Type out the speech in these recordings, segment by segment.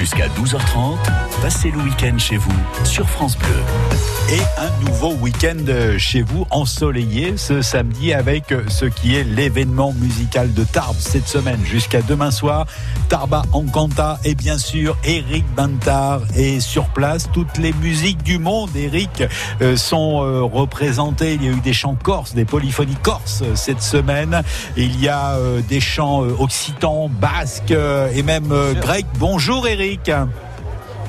Jusqu'à 12h30, passez le week-end chez vous sur France Bleu. Et un nouveau week-end chez vous ensoleillé ce samedi avec ce qui est l'événement musical de Tarbes cette semaine jusqu'à demain soir. Tarba Encanta et bien sûr Eric Bantard est sur place. Toutes les musiques du monde, Eric, euh, sont euh, représentées. Il y a eu des chants corses, des polyphonies corses euh, cette semaine. Il y a des chants occitans, basques et même grecs. Bonjour Eric.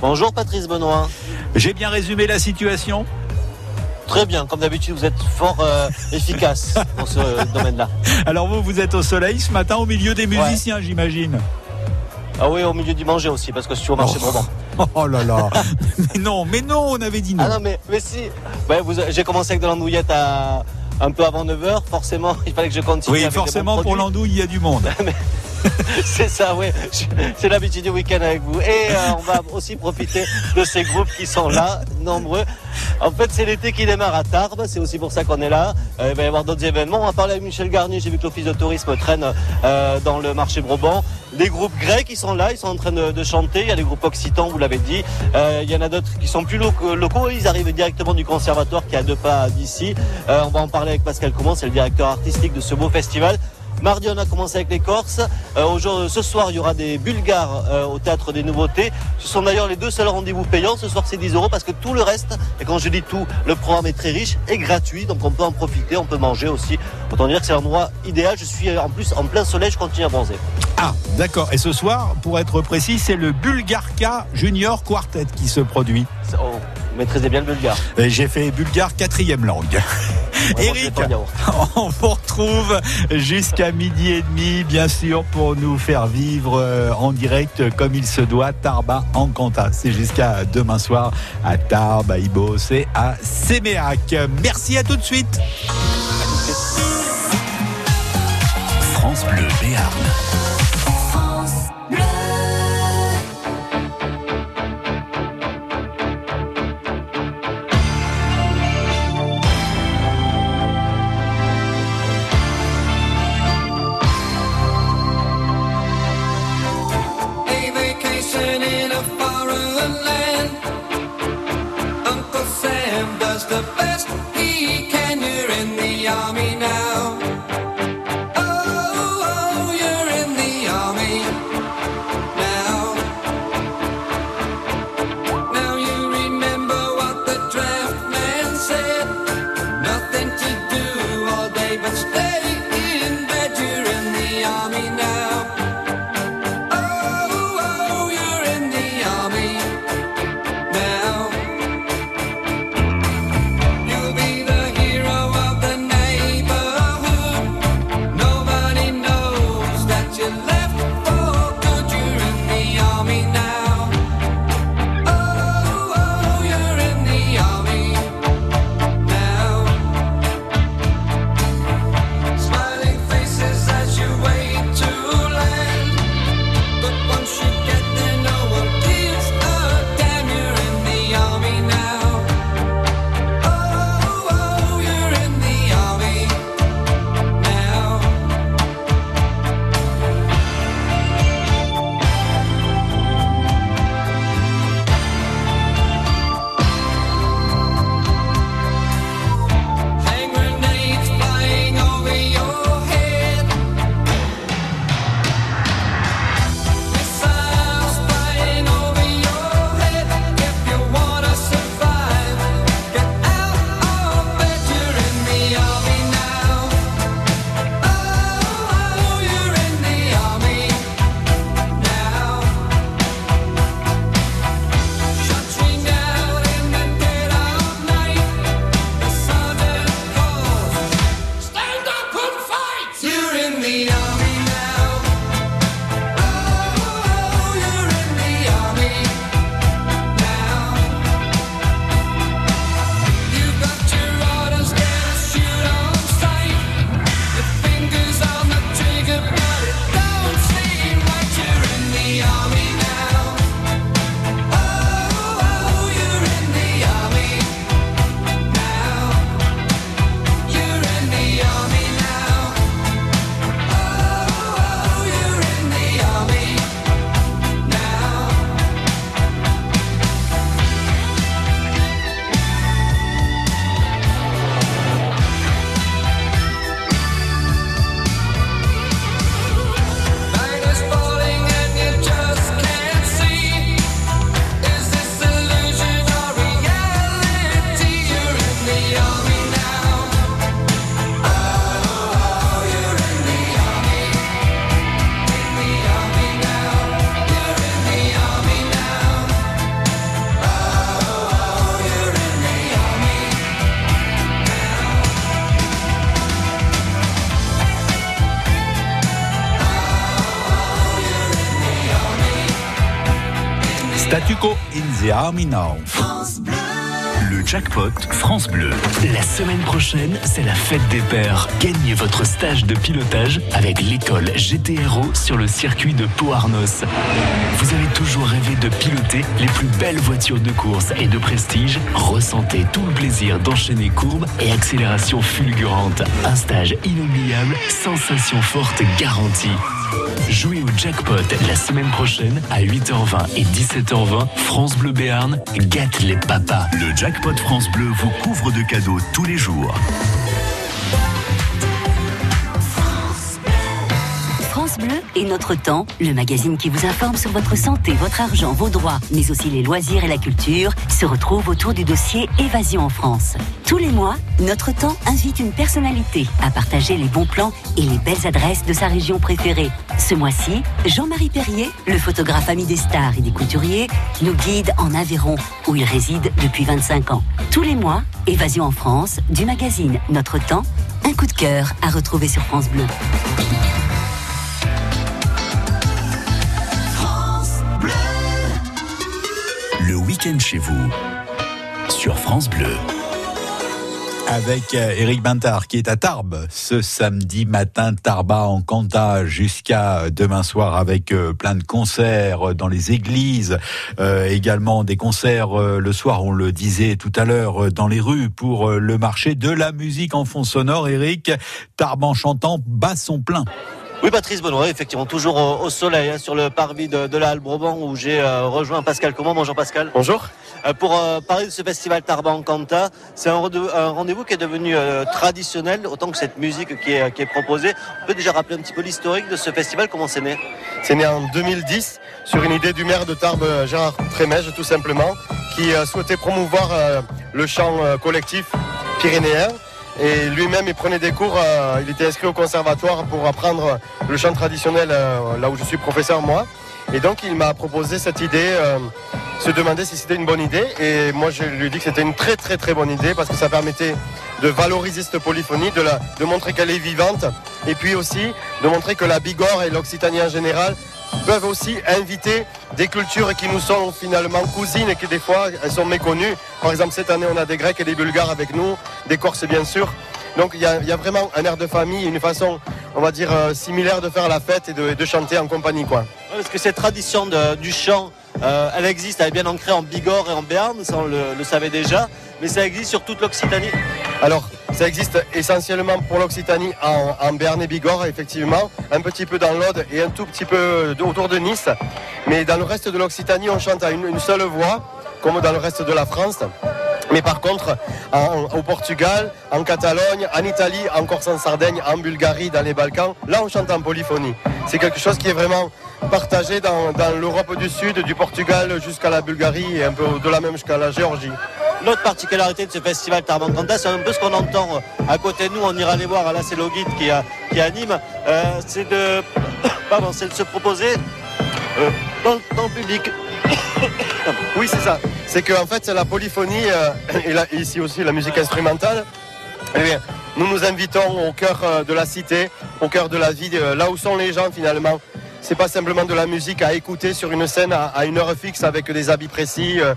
Bonjour Patrice Benoît. J'ai bien résumé la situation Très bien, comme d'habitude, vous êtes fort euh, efficace dans ce domaine-là. Alors vous, vous êtes au soleil ce matin au milieu des musiciens, j'imagine. Ah oui, au milieu du manger aussi, parce que je suis au marché oh. Oh là là Mais non, mais non, on avait dit non. Ah non, mais, mais si J'ai commencé avec de l'andouillette à un peu avant 9h, forcément, il fallait que je continue. Oui, forcément, pour l'andouille, il y a du monde. c'est ça, oui. C'est l'habitude du week-end avec vous. Et euh, on va aussi profiter de ces groupes qui sont là, nombreux. En fait, c'est l'été qui démarre à Tarbes. C'est aussi pour ça qu'on est là. Euh, il va y avoir d'autres événements. On va parler avec Michel Garnier. J'ai vu que l'office de tourisme traîne euh, dans le marché Brabant. Les groupes grecs, ils sont là. Ils sont en train de, chanter. Il y a des groupes occitans, vous l'avez dit. il y en a d'autres qui sont plus locaux. Ils arrivent directement du conservatoire qui est à deux pas d'ici. on va en parler avec Pascal Comment. C'est le directeur artistique de ce beau festival. Mardi, on a commencé avec les Corses. Euh, ce soir, il y aura des Bulgares euh, au Théâtre des Nouveautés. Ce sont d'ailleurs les deux seuls rendez-vous payants. Ce soir, c'est 10 euros parce que tout le reste, et quand je dis tout, le programme est très riche et gratuit. Donc on peut en profiter, on peut manger aussi. Autant dire que c'est l'endroit idéal. Je suis en plus en plein soleil, je continue à bronzer. Ah, d'accord. Et ce soir, pour être précis, c'est le Bulgarka Junior Quartet qui se produit. Oh, vous maîtrisez bien le bulgare. J'ai fait bulgare quatrième langue. Eric, on vous retrouve jusqu'à midi et demi, bien sûr, pour nous faire vivre euh, en direct comme il se doit, Tarba en Canta. C'est jusqu'à demain soir à Tarbes, à Ibos et à Séméac. Merci à tout de suite. France Bleu Béarn. the best. Dominó. Jackpot France Bleu. La semaine prochaine, c'est la fête des pères. Gagnez votre stage de pilotage avec l'école GTRO sur le circuit de Pau-Arnos. Vous avez toujours rêvé de piloter les plus belles voitures de course et de prestige? Ressentez tout le plaisir d'enchaîner courbes et accélérations fulgurantes. Un stage inoubliable, sensation forte garantie. Jouez au jackpot la semaine prochaine à 8h20 et 17h20. France Bleu Béarn gâte les papas. Le jackpot France Bleu vous couvre de cadeaux tous les jours. Notre Temps, le magazine qui vous informe sur votre santé, votre argent, vos droits, mais aussi les loisirs et la culture, se retrouve autour du dossier Évasion en France. Tous les mois, Notre Temps invite une personnalité à partager les bons plans et les belles adresses de sa région préférée. Ce mois-ci, Jean-Marie Perrier, le photographe ami des stars et des couturiers, nous guide en Aveyron, où il réside depuis 25 ans. Tous les mois, Évasion en France, du magazine Notre Temps, un coup de cœur à retrouver sur France Bleu. Chez vous. Sur France Bleu. avec euh, Eric Bintard qui est à Tarbes ce samedi matin, Tarba en Canta jusqu'à demain soir avec euh, plein de concerts dans les églises, euh, également des concerts euh, le soir, on le disait tout à l'heure, euh, dans les rues pour euh, le marché de la musique en fond sonore. Eric, Tarbes en chantant bat son plein. Oui, Patrice Benoît, effectivement, toujours au, au soleil hein, sur le parvis de, de la Halle où j'ai euh, rejoint Pascal Comment. Bonjour Pascal. Bonjour. Euh, pour euh, parler de ce festival Tarban Canta, c'est un, rendez-vous qui est devenu euh, traditionnel, autant que cette musique qui est, qui est proposée. On peut déjà rappeler un petit peu l'historique de ce festival, comment c'est né? C'est né en 2010 sur une idée du maire de Tarbes, Gérard Trémège, tout simplement, qui euh, souhaitait promouvoir euh, le chant collectif pyrénéen. Et lui-même, il prenait des cours, euh, il était inscrit au conservatoire pour apprendre le chant traditionnel euh, là où je suis professeur moi. Et donc il m'a proposé cette idée, euh, se demander si c'était une bonne idée. Et moi je lui ai dit que c'était une très très très bonne idée parce que ça permettait de valoriser cette polyphonie, de, de montrer qu'elle est vivante. Et puis aussi de montrer que la Bigorre et l'Occitanie en général peuvent aussi inviter des cultures qui nous sont finalement cousines et qui des fois elles sont méconnues. Par exemple cette année on a des Grecs et des Bulgares avec nous, des Corses bien sûr. Donc il y, a, il y a vraiment un air de famille, une façon, on va dire, euh, similaire de faire la fête et de, chanter en compagnie. quoi. Ouais, Parce que cette tradition de- du chant, euh, elle existe, elle est bien ancrée en Bigorre et en Béarn, ça on le, le savait déjà, mais ça existe sur toute l'Occitanie. Alors, ça existe essentiellement pour l'Occitanie en, en Béarn et Bigorre, effectivement, un petit peu dans l'Aude et un tout petit peu autour de Nice. Mais dans le reste de l'Occitanie, on chante à une, seule voix, comme dans le reste de la France. Mais par contre, au Portugal, en Catalogne, en Italie, en Corse, en Sardaigne, en Bulgarie, dans les Balkans, là on chante en polyphonie. C'est quelque chose qui est vraiment partagé dans, dans l'Europe du Sud, du Portugal jusqu'à la Bulgarie et un peu de la même jusqu'à la Géorgie. L'autre particularité de ce festival Tarban Canta, c'est un peu ce qu'on entend à côté de nous, on ira les voir, là c'est Loguit qui, a- qui anime, Euh, c'est de, pardon, c'est de se proposer euh, dans, le- dans le public. Oui, c'est ça. C'est qu'en fait, la polyphonie euh, et, la- ici aussi la musique instrumentale, eh bien, nous nous invitons au cœur de la cité, au cœur de la vie, là où sont les gens finalement. C'est pas simplement de la musique à écouter sur une scène à, une heure fixe avec des habits précis euh,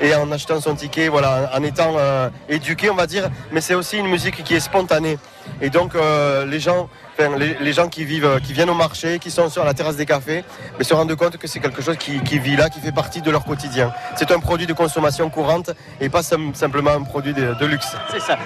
et en achetant son ticket, voilà, en étant euh, éduqué, on va dire. Mais c'est aussi une musique qui est spontanée. Et donc euh, les gens, enfin, les, les gens qui vivent, qui viennent au marché, qui sont sur la terrasse des cafés, mais se rendent compte que c'est quelque chose qui, qui vit là, qui fait partie de leur quotidien. C'est un produit de consommation courante et pas sim- simplement un produit de, de luxe. C'est ça.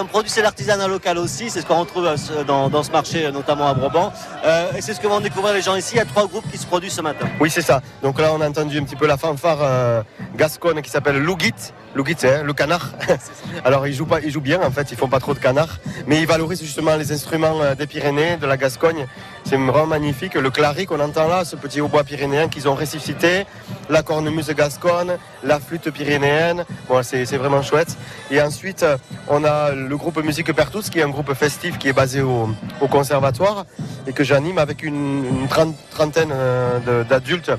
Un, produit, c'est l'artisanat local aussi, c'est ce qu'on retrouve euh, dans, dans ce marché, euh, notamment à Brabant. Euh, et c'est ce que vont découvrir les gens ici. Il y a trois groupes qui se produisent ce matin. Oui, c'est ça. Donc là, on a entendu un petit peu la fanfare euh, gasconne qui s'appelle Lougit. Lougit, c'est hein, le canard. Alors, ils jouent pas, ils jouent bien en fait. Ils font pas trop de canard, mais ils valorisent justement les instruments euh, des Pyrénées, de la Gascogne. C'est vraiment magnifique. Le clary qu'on entend là, ce petit hautbois pyrénéen qu'ils ont ressuscité, la cornemuse gasconne, la flûte pyrénéenne. Bon, c'est vraiment chouette. Et ensuite, euh, on a le groupe Musique Pertous, qui est un groupe festif qui est basé au, conservatoire et que j'anime avec une, trentaine euh, d'adultes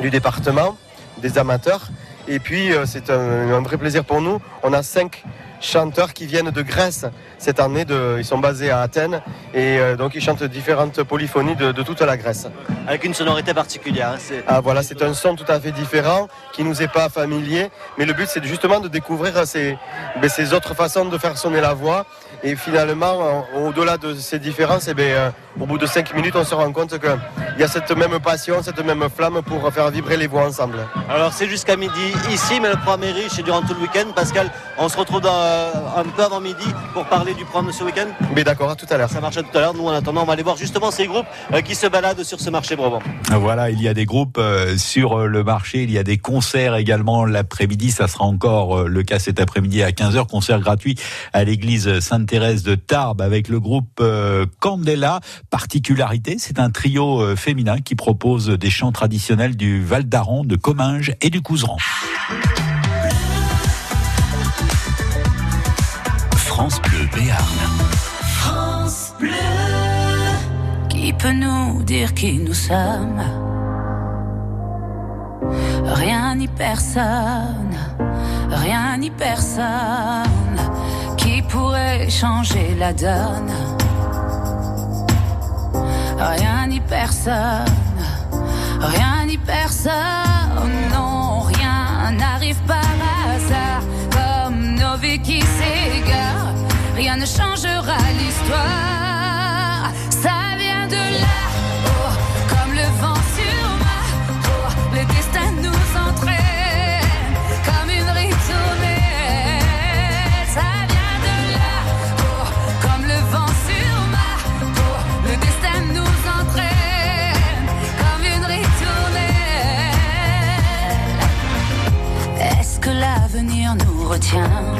du département, des amateurs. Et puis c'est un, un, vrai plaisir pour nous. On a cinq chanteurs qui viennent de Grèce cette année. De, ils sont basés à Athènes et euh, donc ils chantent différentes polyphonies de, de, toute la Grèce. Avec une sonorité particulière. Hein, ah voilà, c'est un son tout à fait différent qui nous est pas familier. Mais le but c'est justement de découvrir ces, ben, ces autres façons de faire sonner la voix. Et finalement, au-delà de ces différences, eh ben, euh, au bout de cinq minutes, on se rend compte qu'il y a cette même passion, cette même flamme pour faire vibrer les voix ensemble. Alors c'est jusqu'à midi ici, mais le programme est riche et durant tout le week-end. Pascal, on se retrouve dans, un peu avant midi pour parler du programme de ce week-end Mais d'accord, à tout à l'heure. Ça marche à tout à l'heure. Nous, en attendant, on va aller voir justement ces groupes euh, qui se baladent sur ce marché Brabant. Voilà, il y a des groupes euh, sur le marché, il y a des concerts également l'après-midi. Ça sera encore le cas cet après-midi à 15h. Concert gratuit à l'église Sainte-Thérèse de Tarbes avec le groupe Candela. Particularité, c'est un trio féminin qui propose des chants traditionnels du Val d'Aran, de Comminges et du Couseran. France Bleu Béarn. France Bleu. Qui peut nous dire qui nous sommes? Rien ni personne, rien ni personne qui pourrait changer la donne? Rien ni personne, rien ni personne, non, rien n'arrive par hasard rien ne changera l'histoire. Ça vient de là, oh, comme le vent sur ma peau, le destin nous entraîne comme une ritournelle. Ça vient de là, oh, comme le vent sur ma le destin nous entraîne comme une ritournelle. Est-ce que l'avenir nous retient?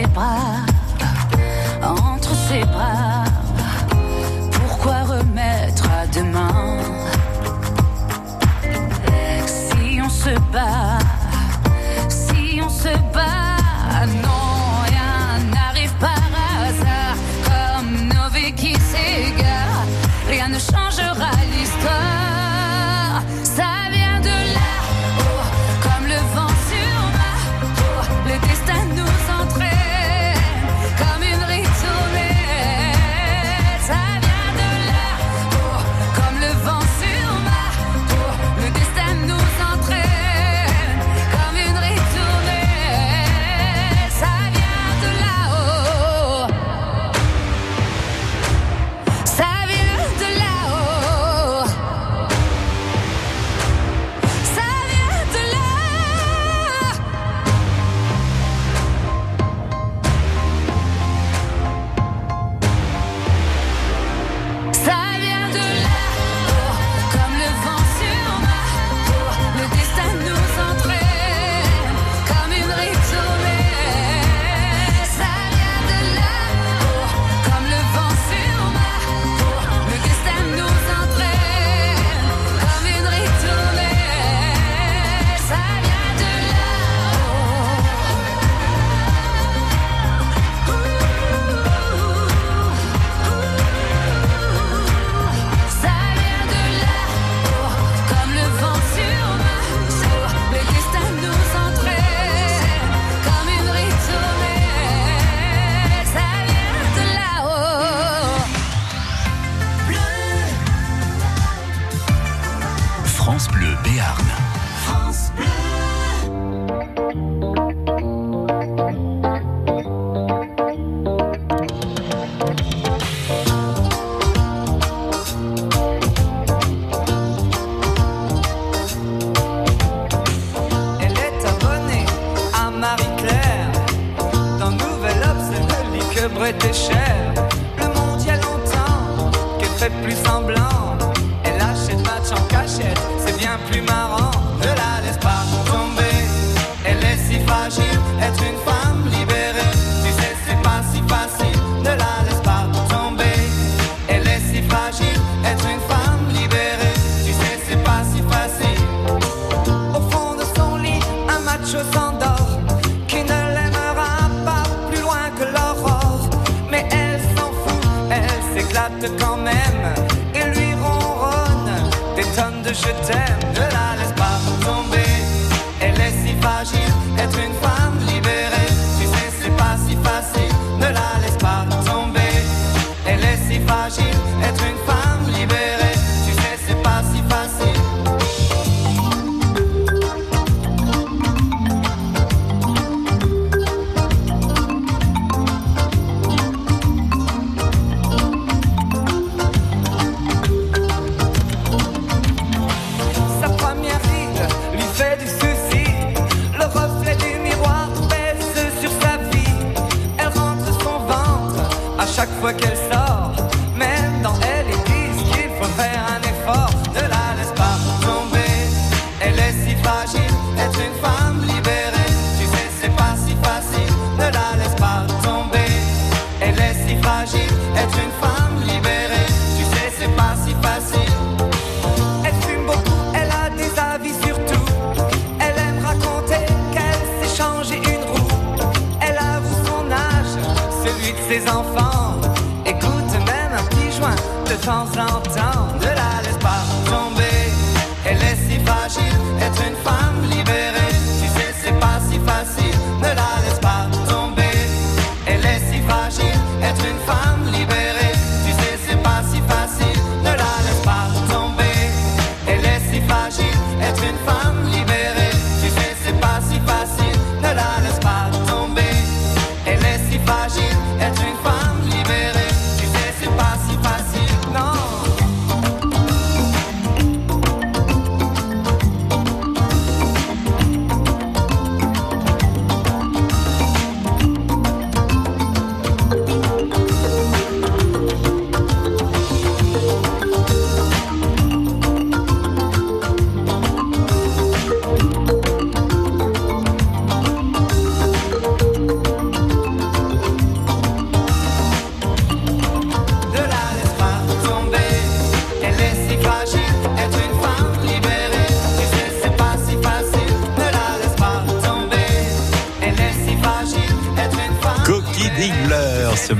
Ses bras, entre ses bras. Pourquoi remettre à demain? Si on se bat,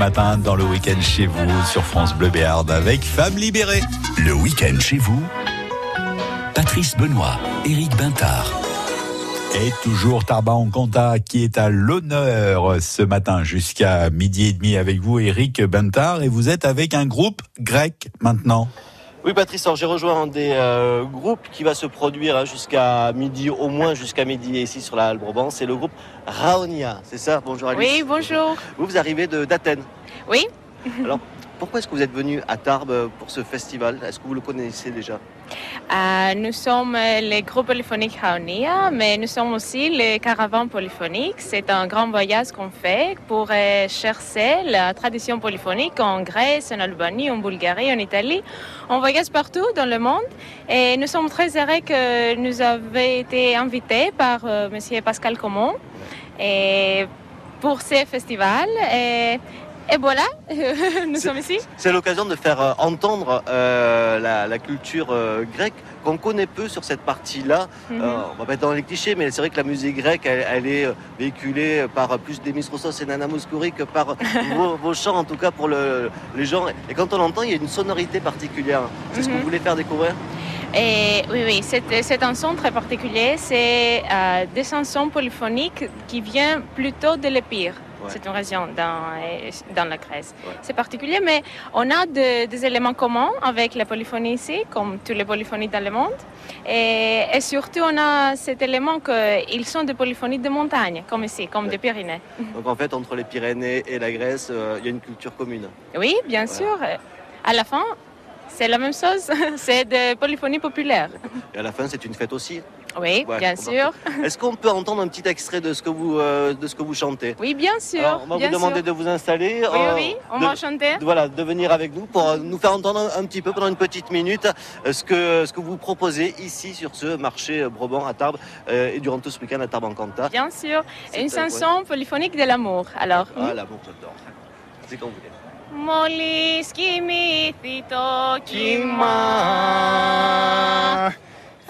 matin dans le week-end chez vous sur France Bleu Béarn avec Femmes libérées. Le week-end chez vous. Patrice Benoît, Éric Bintard. Et toujours Tarba en Conta qui est à l'honneur ce matin jusqu'à midi et demi avec vous, Eric Bentard. Et vous êtes avec un groupe grec maintenant. Oui, Patrice, alors j'ai rejoint un des euh, groupes qui va se produire hein, jusqu'à midi, au moins jusqu'à midi ici sur la Halle Brabant. C'est le groupe Raonia, c'est ça? Bonjour Alice. Oui, bonjour. Vous, vous arrivez de- d'Athènes. Oui. Alors, pourquoi est-ce que vous êtes venu à Tarbes pour ce festival? Est-ce que vous le connaissez déjà? Euh, nous sommes les groupes polyphoniques Haonia, mais nous sommes aussi les caravanes polyphoniques. C'est un grand voyage qu'on fait pour euh, chercher la tradition polyphonique en Grèce, en Albanie, en Bulgarie, en Italie. On voyage partout dans le monde et nous sommes très heureux que nous avons été invités par euh, Monsieur Pascal Comon pour ce festival. Et, et voilà, nous sommes ici. C'est l'occasion de faire euh, entendre euh, la, la culture euh, grecque qu'on connaît peu sur cette partie-là. Mhm. Euh, on va pas être dans les clichés, mais c'est vrai que la musique grecque, elle, elle est véhiculée par plus Demis Roussos et Nana Mouskouri que par vos, vos chants, en tout cas pour le- les gens. Et quand on l'entend, il y a une sonorité particulière. C'est ce que Mhm. vous voulez faire découvrir? Et oui, oui, c'est un son très particulier. C'est des chansons polyphoniques qui viennent plutôt de l'Épire. Ouais. C'est une région dans, euh, dans la Grèce. Ouais. C'est particulier, mais on a de- des éléments communs avec la polyphonie ici, comme toutes les polyphonies dans le monde. Et, et surtout, on a cet élément qu'ils sont des polyphonies de montagne, comme ici, comme des Pyrénées. Donc en fait, entre les Pyrénées et la Grèce, euh, il y a une culture commune. Oui, bien sûr. À la fin, c'est la même chose. c'est des polyphonies populaires. Et à la fin, c'est une fête aussi. Oui, ah, bien sûr. Est-ce qu'on peut entendre un petit extrait de ce que vous, euh, de ce que vous chantez? Oui, bien sûr. Alors, on va vous demander de vous installer. Oui, euh, oui, on va chanter. Voilà, de venir avec nous pour euh, nous faire entendre un, petit peu pendant une petite minute ce que, ce que vous proposez ici sur ce marché Brabant à Tarbes et durant tout ce week-end à Tarbes en Cantat. Bien sûr. Une chanson polyphonique de l'amour. Alors. Ah, l'amour, j'adore. C'est quand vous voulez. Molis kimithito kima.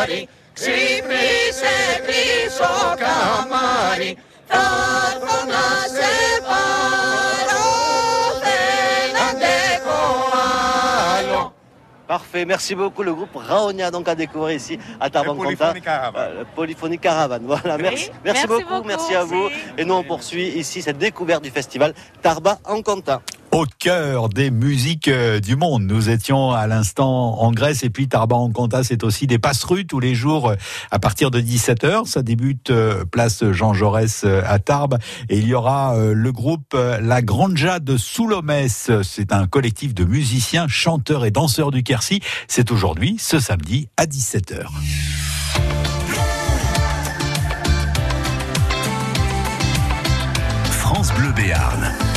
καμάρι Ξύπνησε πίσω καμάρι Θα έρθω να σε πάρω Δεν αντέχω άλλο Parfait, merci beaucoup. Le groupe Raonia donc à découvrir ici à Tarbanconta. Polyphonie Caravane. Euh, Polyphonie Caravane. Voilà, merci, Oui, merci, merci beaucoup, beaucoup, merci à vous. merci. Et nous on poursuit ici cette découverte du festival Tarba en Cantin. Au cœur des musiques euh, du monde. Nous étions à l'instant en Grèce et puis Tarba en Conta, c'est aussi des passerues tous les jours euh, à partir de 17h. Ça débute euh, place Jean Jaurès à Tarbes et il y aura le groupe La Granja de Soulomès. C'est un collectif de musiciens, chanteurs et danseurs du Quercy. C'est aujourd'hui, ce samedi à 17h. France Bleu Béarn.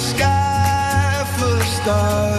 Sky full of stars.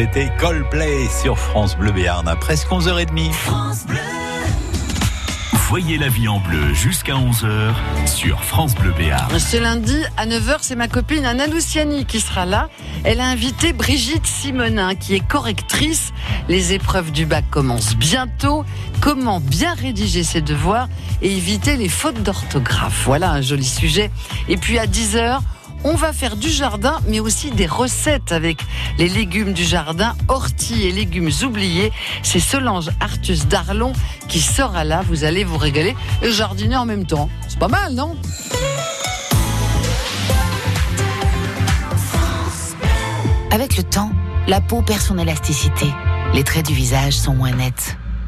C'était Coldplay sur France Bleu Béarn à presque 11h30. Voyez la vie en bleu jusqu'à 11h sur France Bleu Béarn. Ce lundi à 9h, c'est ma copine Anna Luciani qui sera là. Elle a invité Brigitte Simonin qui est correctrice. Les épreuves du bac commencent bientôt. Comment bien rédiger ses devoirs et éviter les fautes d'orthographe? Voilà un joli sujet. Et puis à 10h, on va faire du jardin, mais aussi des recettes avec les légumes du jardin, orties et légumes oubliés. C'est Solange Artus Darlon qui sera là. Vous allez vous régaler et jardiner en même temps. C'est pas mal, non? Avec le temps, la peau perd son élasticité. Les traits du visage sont moins nets.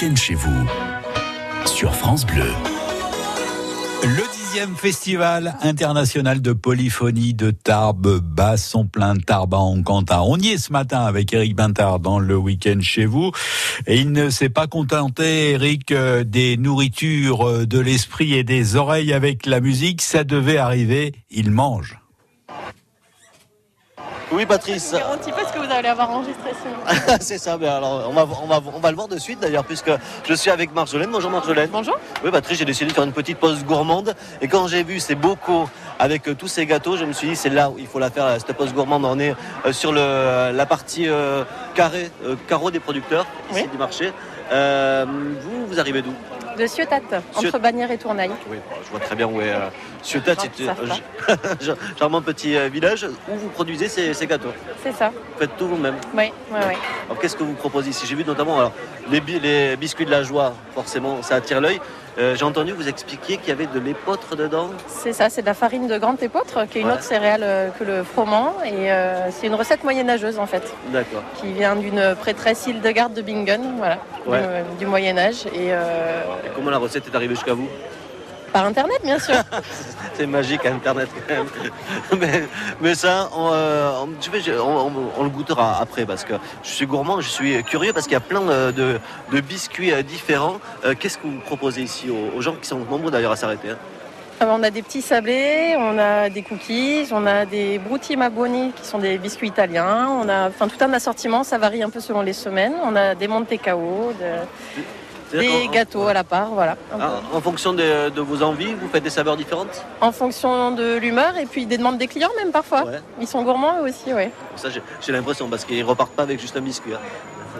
chez vous sur France Bleu. Le dixième festival international de polyphonie de Tarbes bat son plein Tarbes en Cantat. On y est ce matin avec Eric Bintard dans le week-end chez vous. Et il ne s'est pas contenté, Eric, euh, des nourritures euh, de l'esprit et des oreilles avec la musique. Ça devait arriver. Il mange. Oui, Patrice. Je ne garantis pas ce que vous allez avoir enregistré sinon. c'est ça, mais alors on va, on, va, on va le voir de suite d'ailleurs, puisque je suis avec Marjolaine. Bonjour Marjolaine. Bonjour. Oui, Patrice, j'ai décidé de faire une petite pause gourmande. Et quand j'ai vu ces bocaux avec euh, tous ces gâteaux, je me suis dit, c'est là où il faut la faire, cette pause gourmande. On est euh, sur le, la partie euh, carré, euh, carreau des producteurs, ici Oui. du marché. Vous, vous arrivez d'où? De Ciotat, entre Bagnères et Tournaille. Oui, bon, je vois très bien où est euh, Ciotat. C'est charmant petit euh, village où vous produisez ces, ces gâteaux. C'est ça. Vous faites tout vous-même. Oui, oui, oui. Alors qu'est-ce que vous proposez ici? J'ai vu notamment alors, les biscuits de la joie, forcément, ça attire l'œil. Euh, J'ai entendu vous expliquer qu'il y avait de l'épeautre dedans. C'est ça, c'est de la farine de grande épeautre, qui est une Ouais. autre céréale euh, que le froment. Et euh, c'est une recette moyenâgeuse en fait, D'accord. qui vient d'une prêtresse Hildegarde de Bingen, voilà, Ouais. du. Et euh, Et comment la recette est arrivée jusqu'à vous? Par internet, bien sûr. C'est magique Internet quand même. mais, mais ça, on, euh, on- le goûtera après parce que je suis gourmand, je suis curieux parce qu'il y a plein euh, de, de biscuits euh, différents. Qu'est-ce que vous proposez ici aux, aux gens qui sont nombreux d'ailleurs à s'arrêter hein? Alors, on a des petits sablés, on a des cookies, on a des brutti maboni qui sont des biscuits italiens. On a enfin, tout un assortiment, ça varie un peu selon les semaines. On a des monte cao, de- C'est-à-dire des gâteaux à la part, voilà. Ah, en fonction de, de vos envies, vous faites des saveurs différentes En fonction de l'humeur et puis des demandes des clients même parfois. Ouais. Ils sont gourmands eux aussi, oui. Ça, j'ai l'impression parce qu'ils repartent pas avec juste un biscuit. hein.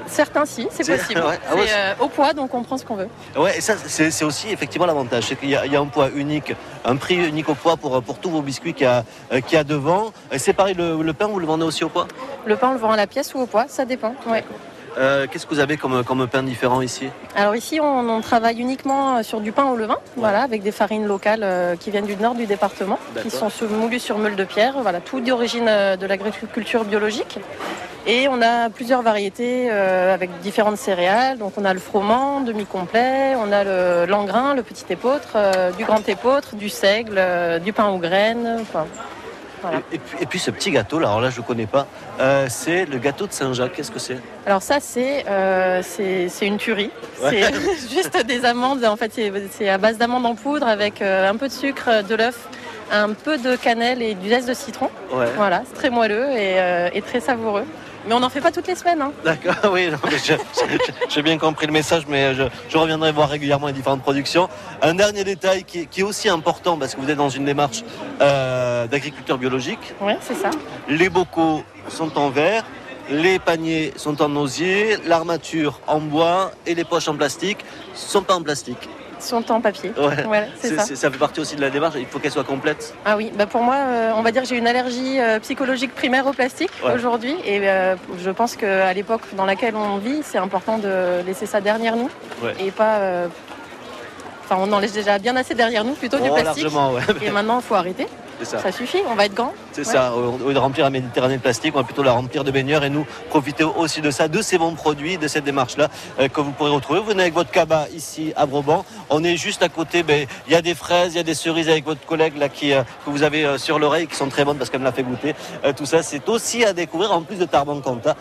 Certains si, c'est possible. ouais. Ah ouais, euh, au poids, donc on prend ce qu'on veut. Ouais, et ça, c'est aussi effectivement l'avantage, c'est qu'il y, a- il y a un poids unique, un prix unique au poids pour, pour tous vos biscuits qu'il y a, euh, y a devant. C'est pareil, le, le pain, vous le vendez aussi au poids? Le pain, on le vend à la pièce ou au poids, ça dépend. ouais. Euh, Qu'est-ce que vous avez comme, comme pain différent ici Alors ici, on, on travaille uniquement euh, sur du pain au levain, voilà, avec des farines locales euh, qui viennent du nord du département, qui sont moulues sur meule de pierre, voilà, tout d'origine de l'agriculture biologique. Et on a plusieurs variétés euh, avec différentes céréales. Donc on a le froment demi-complet, on a le l'engrain, le petit épeautre, euh, du grand épeautre, du seigle, euh, du pain aux graines. enfin, voilà. et, et puis, et puis ce petit gâteau, là, alors là je ne connais pas, euh, c'est le gâteau de Saint-Jacques. Qu'est-ce que c'est? Alors ça, c'est euh, une tuerie. Ouais. C'est juste des amandes. En fait, c'est- à base d'amandes en poudre avec euh, un peu de sucre, de l'œuf, un peu de cannelle et du zeste de citron. Ouais. Voilà, c'est très moelleux et, euh, et très savoureux. Mais on n'en fait pas toutes les semaines. hein. D'accord, oui, j'ai bien compris le message, mais je, je reviendrai voir régulièrement les différentes productions. Un dernier détail qui, est- qui est aussi important, parce que vous êtes dans une démarche euh, d'agriculture biologique, Oui, c'est ça. les bocaux sont en verre, les paniers sont en osier, l'armature en bois et les poches en plastique sont pas en plastique. Sont en papier. Ouais. Voilà, c'est ça. ça fait partie aussi de la démarche, il faut qu'elle soit complète. Ah oui, bah pour moi, euh, on va dire que j'ai une allergie euh, psychologique primaire au plastique Ouais. aujourd'hui. Et euh, je pense qu'à l'époque dans laquelle on vit, c'est important de laisser ça derrière nous. Ouais. Et pas. Enfin, on en laisse déjà bien assez derrière nous, plutôt du Oh, plastique. largement. Et maintenant, il faut arrêter. Ça. Ça suffit, on va être grand. C'est Ouais. ça, au lieu de remplir la Méditerranée de plastique, on va plutôt la remplir de baigneurs et nous profiter aussi de ça, de ces bons produits, de cette démarche-là euh, que vous pourrez retrouver. Vous venez avec votre cabas ici à Broban. On est juste à côté, ben, il y a des fraises, il y a des cerises avec votre collègue là qui, euh, que vous avez euh, sur l'oreille qui sont très bonnes parce qu'elle me l'a fait goûter. Euh, tout ça, c'est aussi à découvrir en plus de Tarban-Canta.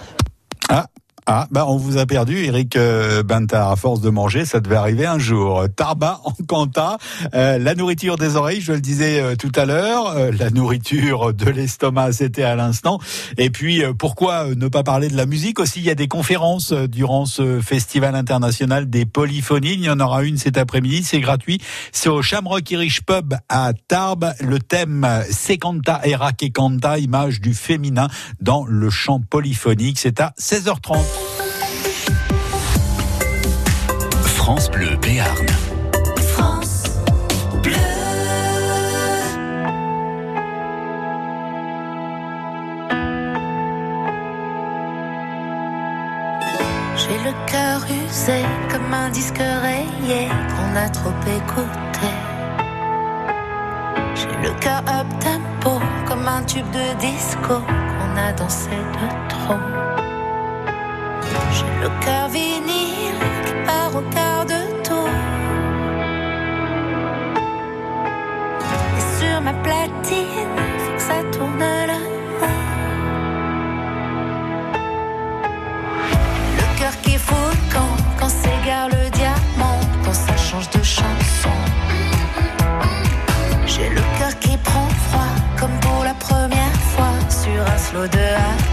Ah, ah, bah on vous a perdu, Eric euh, Bintard. À force de manger, ça devait arriver un jour. Tarba en Canta, euh, la nourriture des oreilles, je le disais euh, tout à l'heure, euh, la nourriture de l'estomac, c'était à l'instant. Et puis, euh, pourquoi euh, ne pas parler de la musique aussi? Il y a des conférences durant ce festival international des polyphonies. Il y en aura une cet après-midi, c'est gratuit. C'est au Shamrock Irish Pub à Tarbes. Le thème, euh, c'est Canta, Era que Canta, image du féminin dans le chant polyphonique. C'est à 16h30. France Bleu Béarn. France Bleu. J'ai le cœur usé comme un disque rayé qu'on a trop écouté. J'ai le cœur up tempo comme un tube de disco qu'on a dansé de trop. J'ai le cœur vinyle qui part au quart de tour. Et sur ma platine, ça tourne là. Le cœur qui fout camp quand s'égare le diamant, quand ça change de chanson. J'ai le cœur qui prend froid comme pour la première fois sur un slow de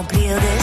remplir des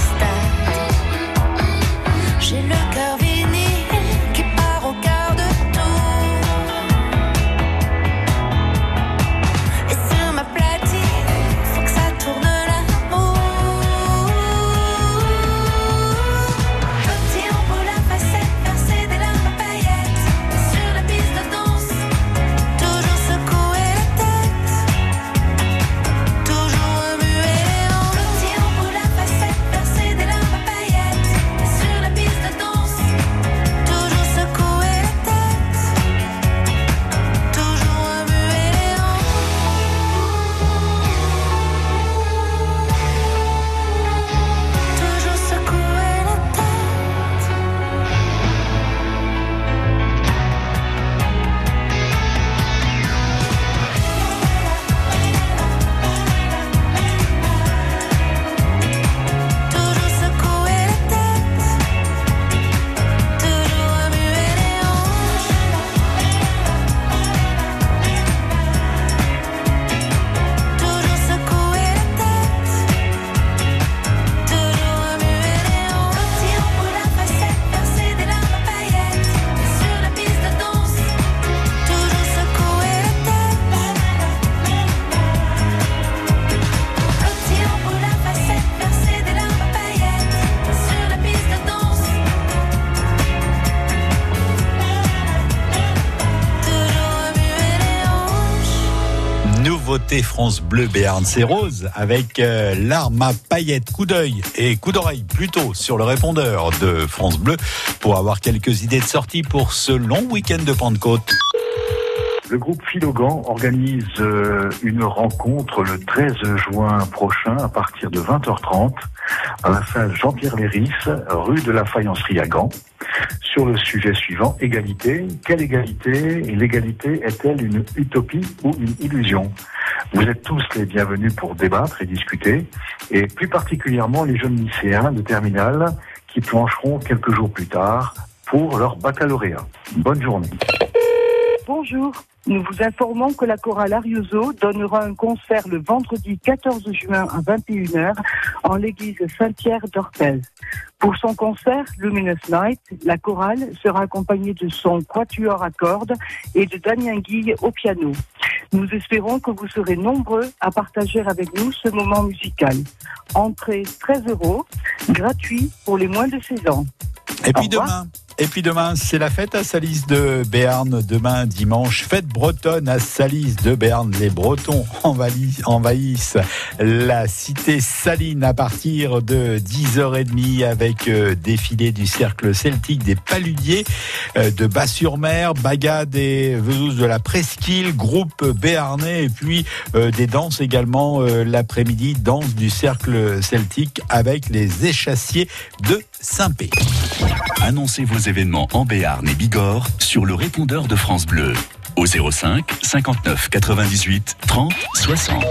France Bleu Béarn, c'est rose avec euh, l'arme à paillettes, coup d'œil et coup d'oreille plutôt sur le répondeur de France Bleu pour avoir quelques idées de sortie pour ce long week-end de Pentecôte. Le groupe Philogan organise euh, une rencontre le 13 juin prochain à partir de 20h30 à la salle Jean-Pierre Léris, rue de la Faïencerie à Gand, sur le sujet suivant, égalité. Quelle égalité? L'égalité est-elle une utopie ou une illusion? Vous êtes tous les bienvenus pour débattre et discuter, et plus particulièrement les jeunes lycéens de terminale qui plancheront quelques jours plus tard pour leur baccalauréat. Bonne journée. Bonjour. Nous vous informons que la chorale Arioso donnera un concert le vendredi 14 juin à 21h en l'église Saint-Pierre d'Orthez. Pour son concert Luminous Night, la chorale sera accompagnée de son quatuor à cordes et de Damien Guille au piano. Nous espérons que vous serez nombreux à partager avec nous ce moment musical. Entrée 13 euros, gratuit pour les moins de 16 ans. Et puis demain, et puis demain, c'est la fête à Salis de Béarn. Demain, dimanche, fête bretonne à Salis de Béarn. Les Bretons envahissent, la cité saline à partir de 10h30 avec euh, défilé du cercle celtique des Paludiers euh, de Bas-sur-Mer, Bagade et Vesouz de la Presqu'île, groupe béarnais et puis euh, des danses également l'après-midi, danse du cercle celtique avec les échassiers de Saint-Pé. Annoncez vos événements en Béarn et Bigorre sur le répondeur de France Bleu au 05 59 98 30 60.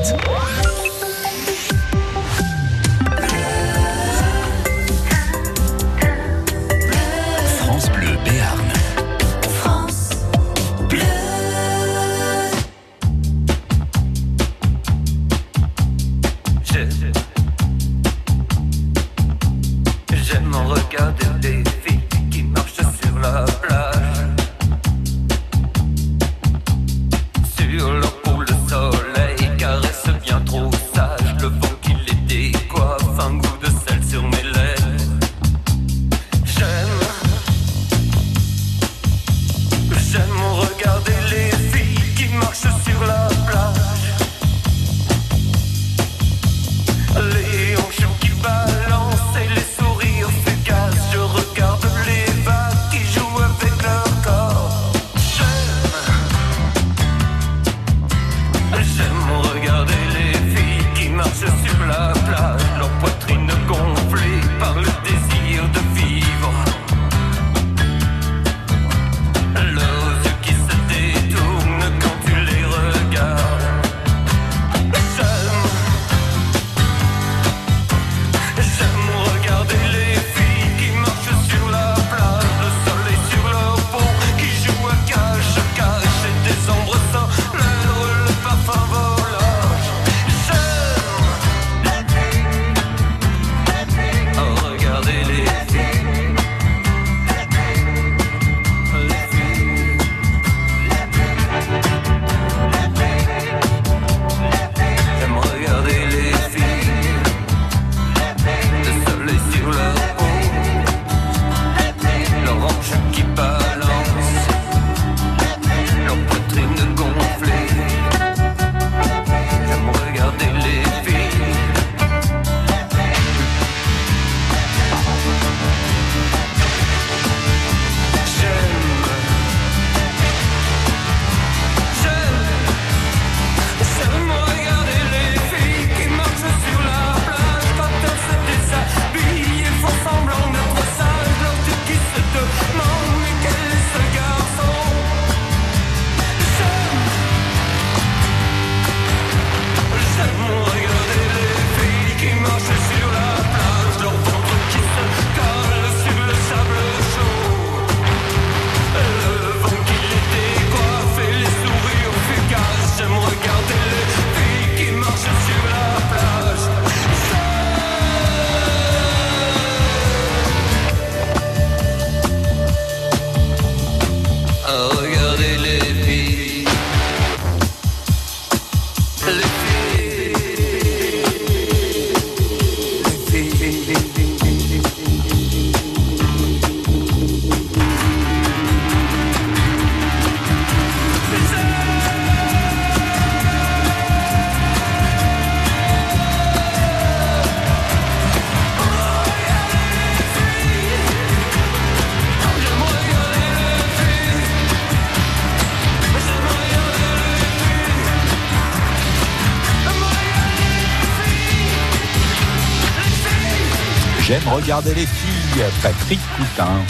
J'aime regarder les filles. Patrick Coutin.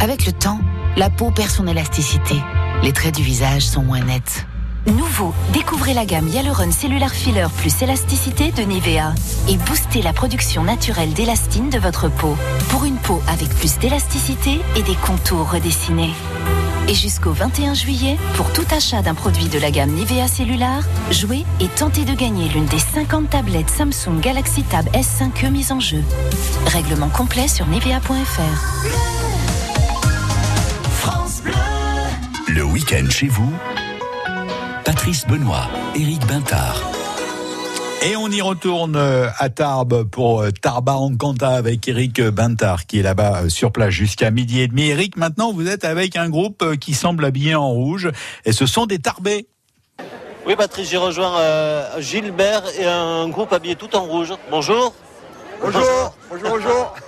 Avec le temps, la peau perd son élasticité. Les traits du visage sont moins nets. Nouveau, découvrez la gamme Hyaluron Cellular Filler plus élasticité de Nivea et boostez la production naturelle d'élastine de votre peau pour une peau avec plus d'élasticité et des contours redessinés. Et jusqu'au 21 juillet, pour tout achat d'un produit de la gamme Nivea Cellular, jouez et tentez de gagner l'une des 50 tablettes Samsung Galaxy Tab S5e mises en jeu. Règlement complet sur nivea.fr. Le week-end chez vous, Patrice Benoît, Éric Bintard. Et on y retourne euh, à Tarbes pour euh, Tarba en Canta avec Eric Bintard qui est là-bas euh, sur place jusqu'à midi et demi. Eric, maintenant vous êtes avec un groupe qui semble habillé en rouge et ce sont des Tarbais. Oui, Patrice, j'ai rejoint euh, Gilbert et un groupe habillé tout en rouge. Bonjour. Bonjour, bonjour, bonjour.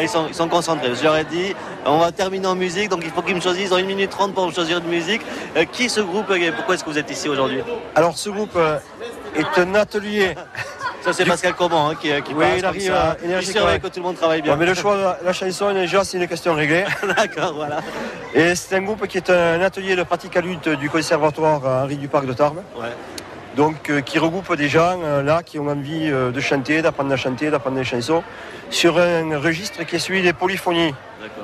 Ils sont, ils sont concentrés, je leur ai dit, on va terminer en musique, donc il faut qu'ils me choisissent, ils ont une minute trente pour me choisir une musique. Euh, qui est ce groupe et pourquoi est-ce que vous êtes ici aujourd'hui? Alors ce groupe euh, est un atelier. Ça c'est Pascal Comment hein, qui, qui Oui, il arrive ça. à énergie Il surveille que tout le monde travaille bien. Bon, mais le choix de la, la chanson, déjà, c'est une question réglée. D'accord, voilà. Et c'est un groupe qui est un atelier de pratique à lutte du conservatoire Henri Duparc de Tarbes. Ouais. Donc, euh, qui regroupe des gens euh, là qui ont envie euh, de chanter, d'apprendre à chanter, d'apprendre des chansons, sur un registre qui est celui des polyphonies.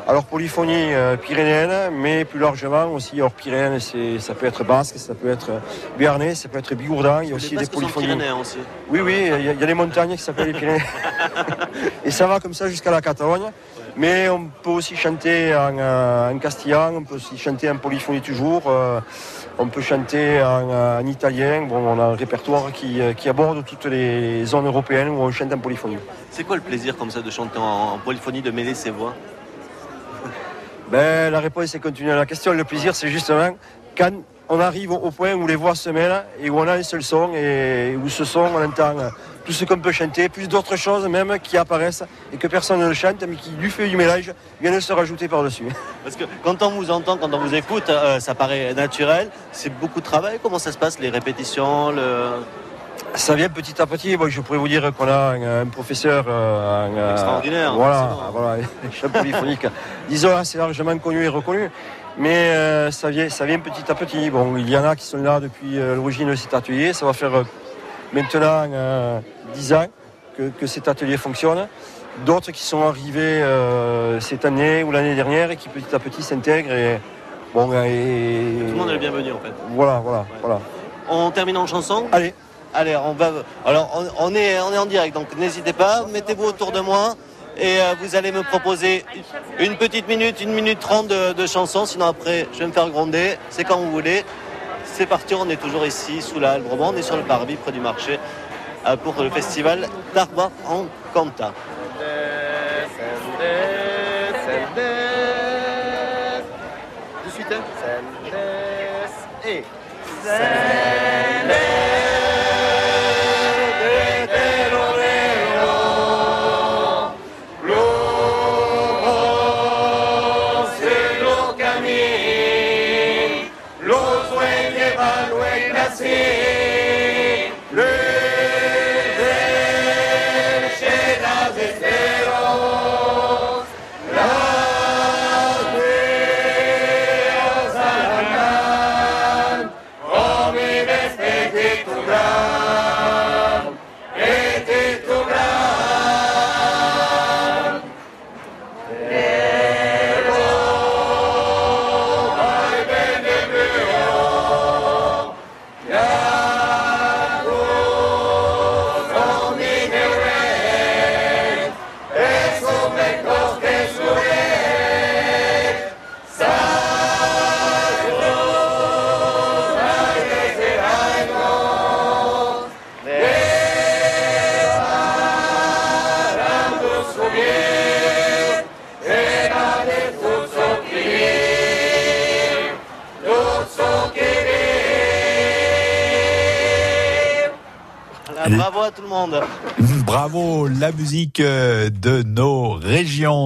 Alors, polyphonie pyrénéenne, mais plus largement aussi hors Pyrénées, ça peut être basque, ça peut être béarnais, ça peut être bigourdan, il y a aussi des polyphonies. aussi. Oui, oui, il y, a- il y a des montagnes qui s'appellent les Pyrénées. Et ça va comme ça jusqu'à la Catalogne. Mais on peut aussi chanter en, en castillan, on peut aussi chanter en polyphonie toujours. On peut chanter en, euh, en italien. Bon, on a un répertoire qui, euh, qui aborde toutes les zones européennes où on chante en polyphonie. C'est quoi le plaisir comme ça de chanter en, en polyphonie, de mêler ses voix? Ben, la réponse est continuer à la question. Le plaisir, c'est justement quand on arrive au point où les voix se mêlent et où on a un seul son et où ce son, on entend tout ce qu'on peut chanter, plus d'autres choses même qui apparaissent et que personne ne chante, mais qui, du fait du mélange, viennent se rajouter par-dessus. Parce que quand on vous entend, quand on vous écoute, euh, ça paraît naturel. C'est beaucoup de travail. Comment ça se passe, les répétitions le... Ça vient petit à petit. Bon, je pourrais vous dire qu'on a un, un professeur euh, un, euh, Extraordinaire, Voilà, voilà, un chef polyphonique. Disons assez largement connu et reconnu. Mais euh, ça, vient, ça vient petit à petit. Bon, il y en a qui sont là depuis l'origine de cet atelier. Ça va faire maintenant euh, 10 ans que, que cet atelier fonctionne. D'autres qui sont arrivés euh, cette année ou l'année dernière et qui petit à petit s'intègrent. Et, bon, et, Tout le monde est le bienvenu en fait. Voilà, voilà, voilà. On termine en chanson Allez. Allez, on va. Alors, on, on est, on est en direct, donc n'hésitez pas, mettez-vous autour de moi et euh, vous allez me proposer une petite minute, une minute trente de, de chansons. Sinon, après, je vais me faire gronder. C'est quand vous voulez. C'est parti, on est toujours ici, sous la Halle. On est sur le parvis, près du marché, euh, pour le festival d'Arba en Canta. De suite, hein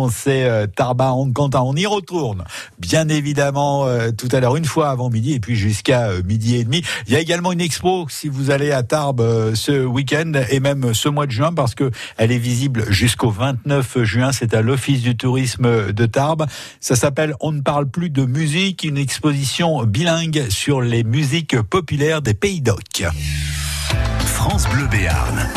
régions, c'est euh, Tarba en Cantin. On y retourne, bien évidemment, euh, tout à l'heure, une fois avant midi, et puis jusqu'à euh, midi et demi. Il y a également une expo, si vous allez à Tarbes ce week-end, et même ce mois de juin, parce que elle est visible jusqu'au 29 juin. C'est à l'Office du tourisme de Tarbes. Ça s'appelle On ne parle plus de musique, une exposition bilingue sur les musiques populaires des Pays d'Oc. France Bleu Béarn.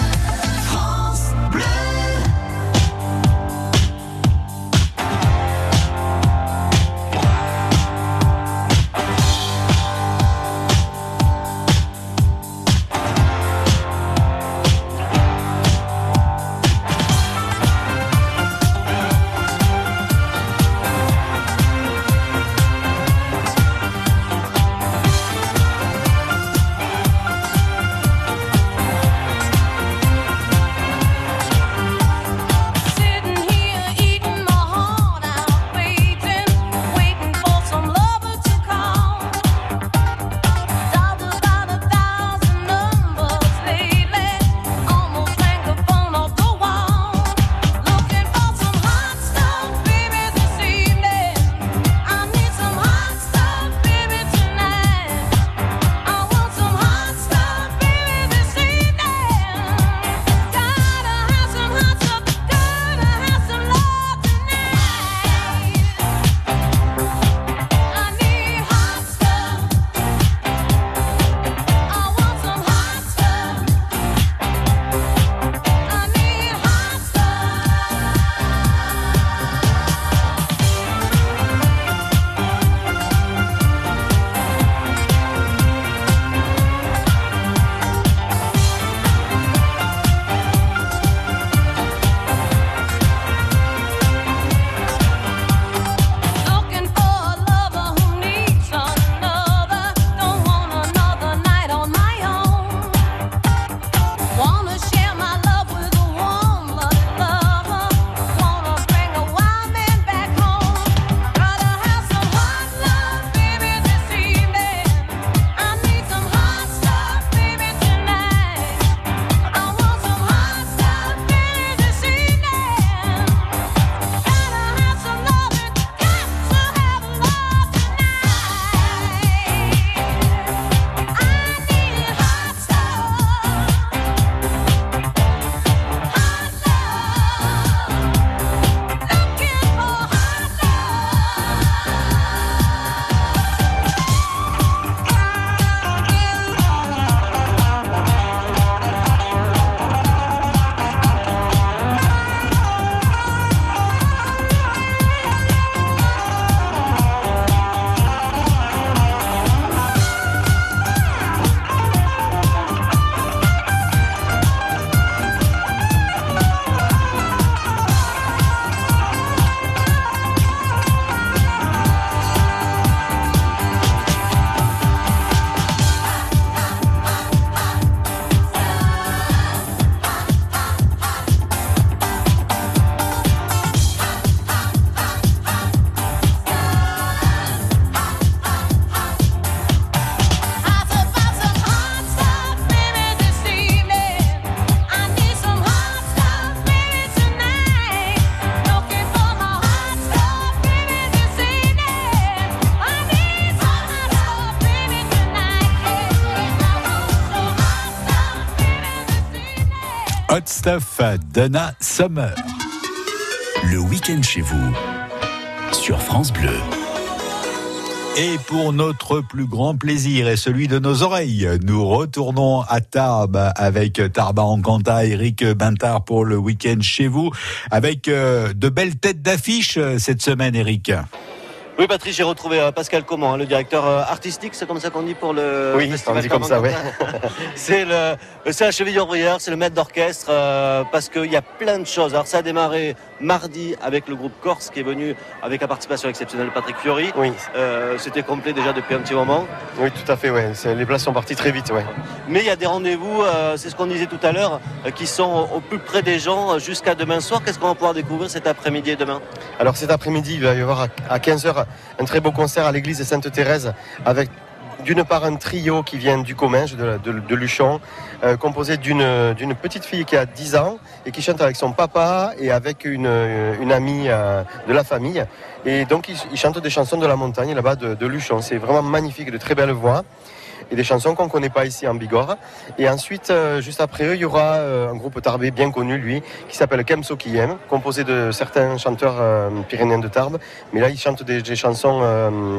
Donna Summer. Le week-end chez vous. Sur France Bleu. Et pour notre plus grand plaisir et celui de nos oreilles, nous retournons à Tarbes avec Tarba en Canta, Eric Bintard pour le week-end chez vous, avec euh, de belles têtes d'affiche euh, cette semaine, Eric. Oui, Patrice, j'ai retrouvé euh, Pascal Comment, hein, le directeur euh, artistique, c'est comme ça qu'on dit pour le oui, festival. on dit comme ça, ouais. c'est le, c'est la c'est le maître d'orchestre, euh, parce qu'il y a plein de choses. Alors ça a démarré mardi avec le groupe Corse qui est venu avec la participation exceptionnelle de Patrick Fiori. Oui. C'était complet déjà depuis un petit moment. Oui, tout à fait, ouais. C'est, les places sont parties très vite, ouais. Mais il y a des rendez-vous, c'est ce qu'on disait tout à l'heure, qui sont au plus près des gens jusqu'à demain soir. Qu'est-ce qu'on va pouvoir découvrir cet après-midi et demain? Alors cet après-midi, il va y avoir à 15h un très beau concert à l'église de Sainte-Thérèse avec d'une part un trio qui vient du Comminges, de, Luchon, euh, composé d'une, petite fille qui a 10 ans et qui chante avec son papa et avec une, une amie euh, de la famille. Et donc ils, chantent des chansons de la montagne là-bas de Luchon. C'est vraiment magnifique, de très belles voix et des chansons qu'on ne connaît pas ici en Bigorre. Et ensuite, euh, juste après eux, il y aura euh, un groupe tarbé bien connu, lui, qui s'appelle Kemso Kiyem, composé de certains chanteurs euh, pyrénéens de Tarbes. Mais là, ils chantent des, chansons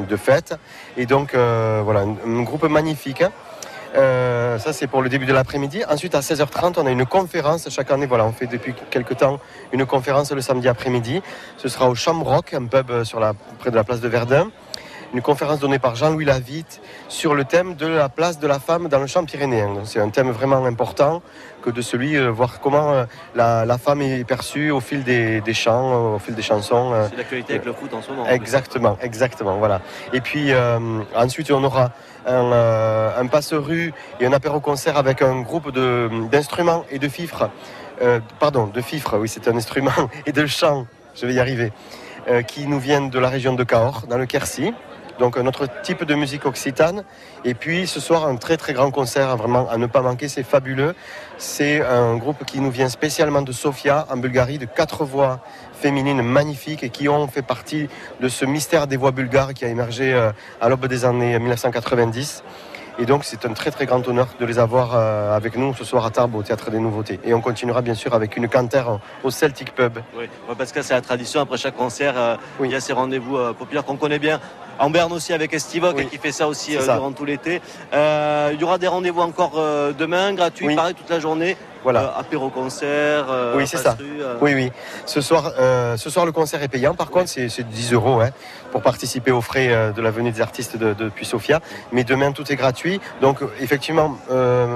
de fête. Et donc, voilà, un, groupe magnifique. Euh, ça, c'est pour le début de l'après-midi. Ensuite, à 16h30, on a une conférence. Chaque année, voilà, on fait depuis quelques temps une conférence le samedi après-midi. Ce sera au Shamrock, un pub près de la place de Verdun. Une conférence donnée par Jean-Louis Lavitte sur le thème de la place de la femme dans le champ pyrénéen. C'est un thème vraiment important que de celui, euh, voir comment euh, la, la femme est perçue au fil des, des chants, au fil des chansons. euh, C'est l'actualité avec le foot en ce moment. Exactement, exactement, voilà. Et puis euh, ensuite on aura un, un passe-rue et un apéro-concert avec un groupe d'instruments et de fifres. Euh, pardon, de fifres, oui c'est un instrument, et de chant, je vais y arriver, euh, qui nous viennent de la région de Cahors, dans le Quercy. Donc un autre type de musique occitane. Et puis ce soir, un très très grand concert, vraiment à ne pas manquer, c'est fabuleux. C'est un groupe qui nous vient spécialement de Sofia, en Bulgarie, de quatre voix féminines magnifiques et qui ont fait partie de ce mystère des voix bulgares qui a émergé euh, à l'aube des années 1990. Et donc c'est un très très grand honneur de les avoir euh, avec nous ce soir à Tarbes au Théâtre des Nouveautés. Et on continuera bien sûr avec une cantère au Celtic Pub. Oui, parce que c'est la tradition. Après chaque concert, euh, il y a ces rendez-vous euh, populaires qu'on connaît bien. En Berne aussi avec Estivoc qui fait ça aussi ça. durant tout l'été. Il y aura des rendez-vous encore demain, gratuits, pareil toute la journée. Voilà. Euh, apéro concert. euh, Oui, c'est ça. euh. Oui, oui. Ce soir, ce soir, le concert est payant. Par contre, c'est c'est 10 euros hein, pour participer aux frais de la venue des artistes de, depuis Sofia. Mais demain, tout est gratuit. Donc, effectivement,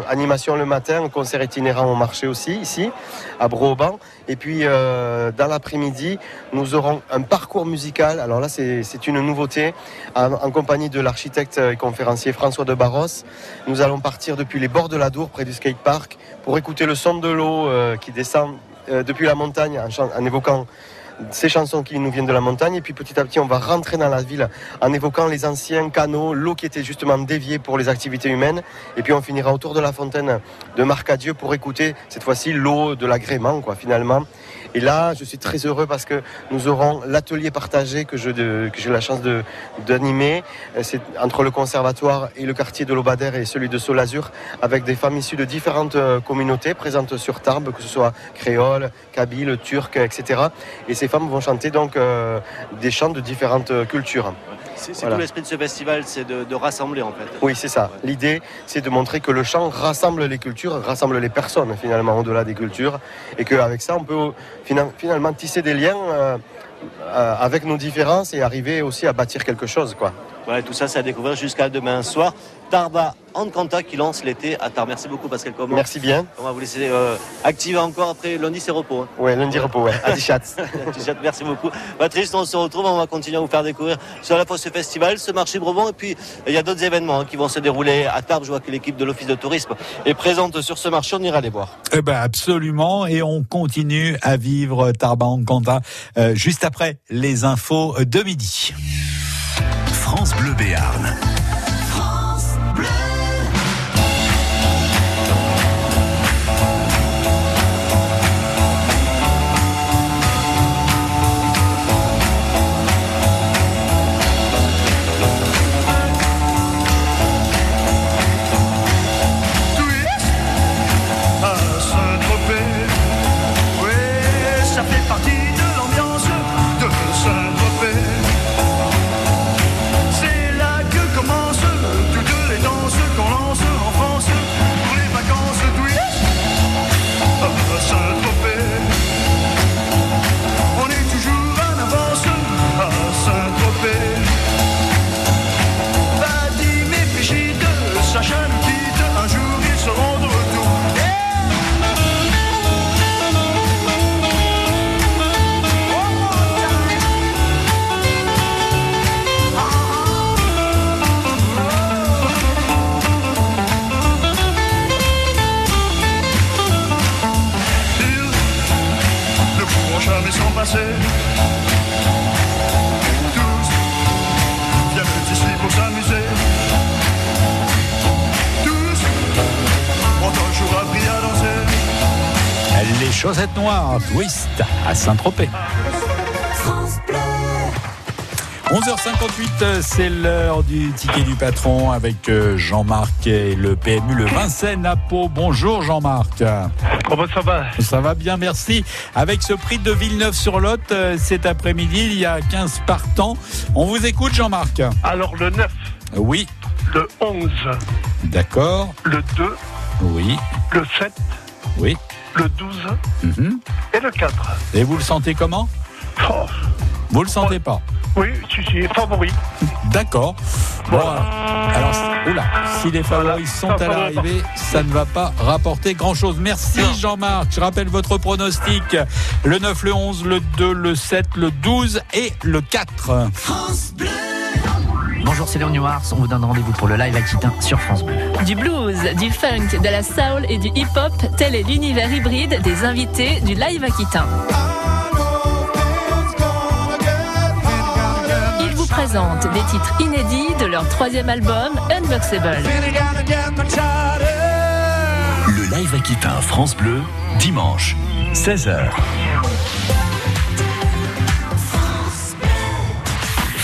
animation le matin, concert itinérant au marché aussi, ici, à Broban. Et puis, euh, dans l'après-midi, nous aurons un parcours musical. Alors là, c'est une nouveauté. En, compagnie de l'architecte et conférencier François de Barros, nous allons partir depuis les bords de la Dour, près du skatepark, pour écouter le son de l'eau euh, qui descend euh, depuis la montagne en évoquant ces chansons qui nous viennent de la montagne. Et puis petit à petit, on va rentrer dans la ville en évoquant les anciens canaux, l'eau qui était justement déviée pour les activités humaines. Et puis on finira autour de la fontaine de Marcadieu pour écouter cette fois-ci l'eau de l'agrément, quoi, finalement. Et là, je suis très heureux parce que nous aurons l'atelier partagé que j'ai la chance d'animer. Euh, C'est entre le conservatoire et le quartier de l'Aubadère et celui de Solazur, avec des femmes issues de différentes euh, communautés présentes sur Tarbes, que ce soit créole, kabyle, turc, etc. Et ces femmes vont chanter donc euh, des chants de différentes cultures. C'est Voilà. tout l'esprit de ce festival, c'est de, de rassembler en fait. Oui, c'est ça. L'idée, c'est de montrer que le chant rassemble les cultures, rassemble les personnes finalement au-delà des cultures, et qu'avec ça, on peut fina- finalement tisser des liens euh, euh, avec nos différences et arriver aussi à bâtir quelque chose, quoi. Voilà, tout ça, c'est à découvrir jusqu'à demain soir. Tarba Ancanta qui lance l'été à Tarbes. Merci beaucoup Pascal Comment. Merci bien. On va vous laisser euh, activer encore après lundi, c'est repos. hein. Ouais, lundi repos, ouais. À Tichat. Merci beaucoup. Patrice, on se retrouve, on va continuer à vous faire découvrir sur la fois ce festival, ce marché Bourbon, et puis il y a d'autres événements hein, qui vont se dérouler à Tarbes. Je vois que l'équipe de l'Office de tourisme est présente sur ce marché, on ira les voir. Eh ben absolument, et on continue à vivre Tarban Quentin euh, juste après les infos de midi. France Bleu Béarn. Noires, Twist à Saint-Tropez. 11h58, c'est l'heure du ticket du patron avec euh, Jean-Marc et le PMU, le Vincennes à Pau. Bonjour Jean-Marc. Comment ça va? Ça va bien, merci. Avec ce prix de Villeneuve-sur-Lot euh, cet après-midi, il y a 15 partants. On vous écoute Jean-Marc. Alors le 9, Oui, le 11, d'accord. le 2, Oui, le 7, oui. Le 12 Mhm. et le 4. Et vous le sentez comment Oh, Vous le sentez pas oui, si, si, favori. D'accord. Bon, alors, oula, si les favoris sont à l'arrivée, ça ne va pas rapporter grand-chose. Merci Jean-Marc. Je rappelle votre pronostic. Le 9, le 11, le 2, le 7, le 12 et le 4. Bonjour, c'est Léon Newars. On vous donne rendez-vous pour le live aquitain sur France Bleu. Du blues, du funk, de la soul et du hip-hop, tel est l'univers hybride des invités du live aquitain. Ils vous présentent des titres inédits de leur troisième album, Unboxable. Le live Aquitain France Bleu, dimanche, 16h.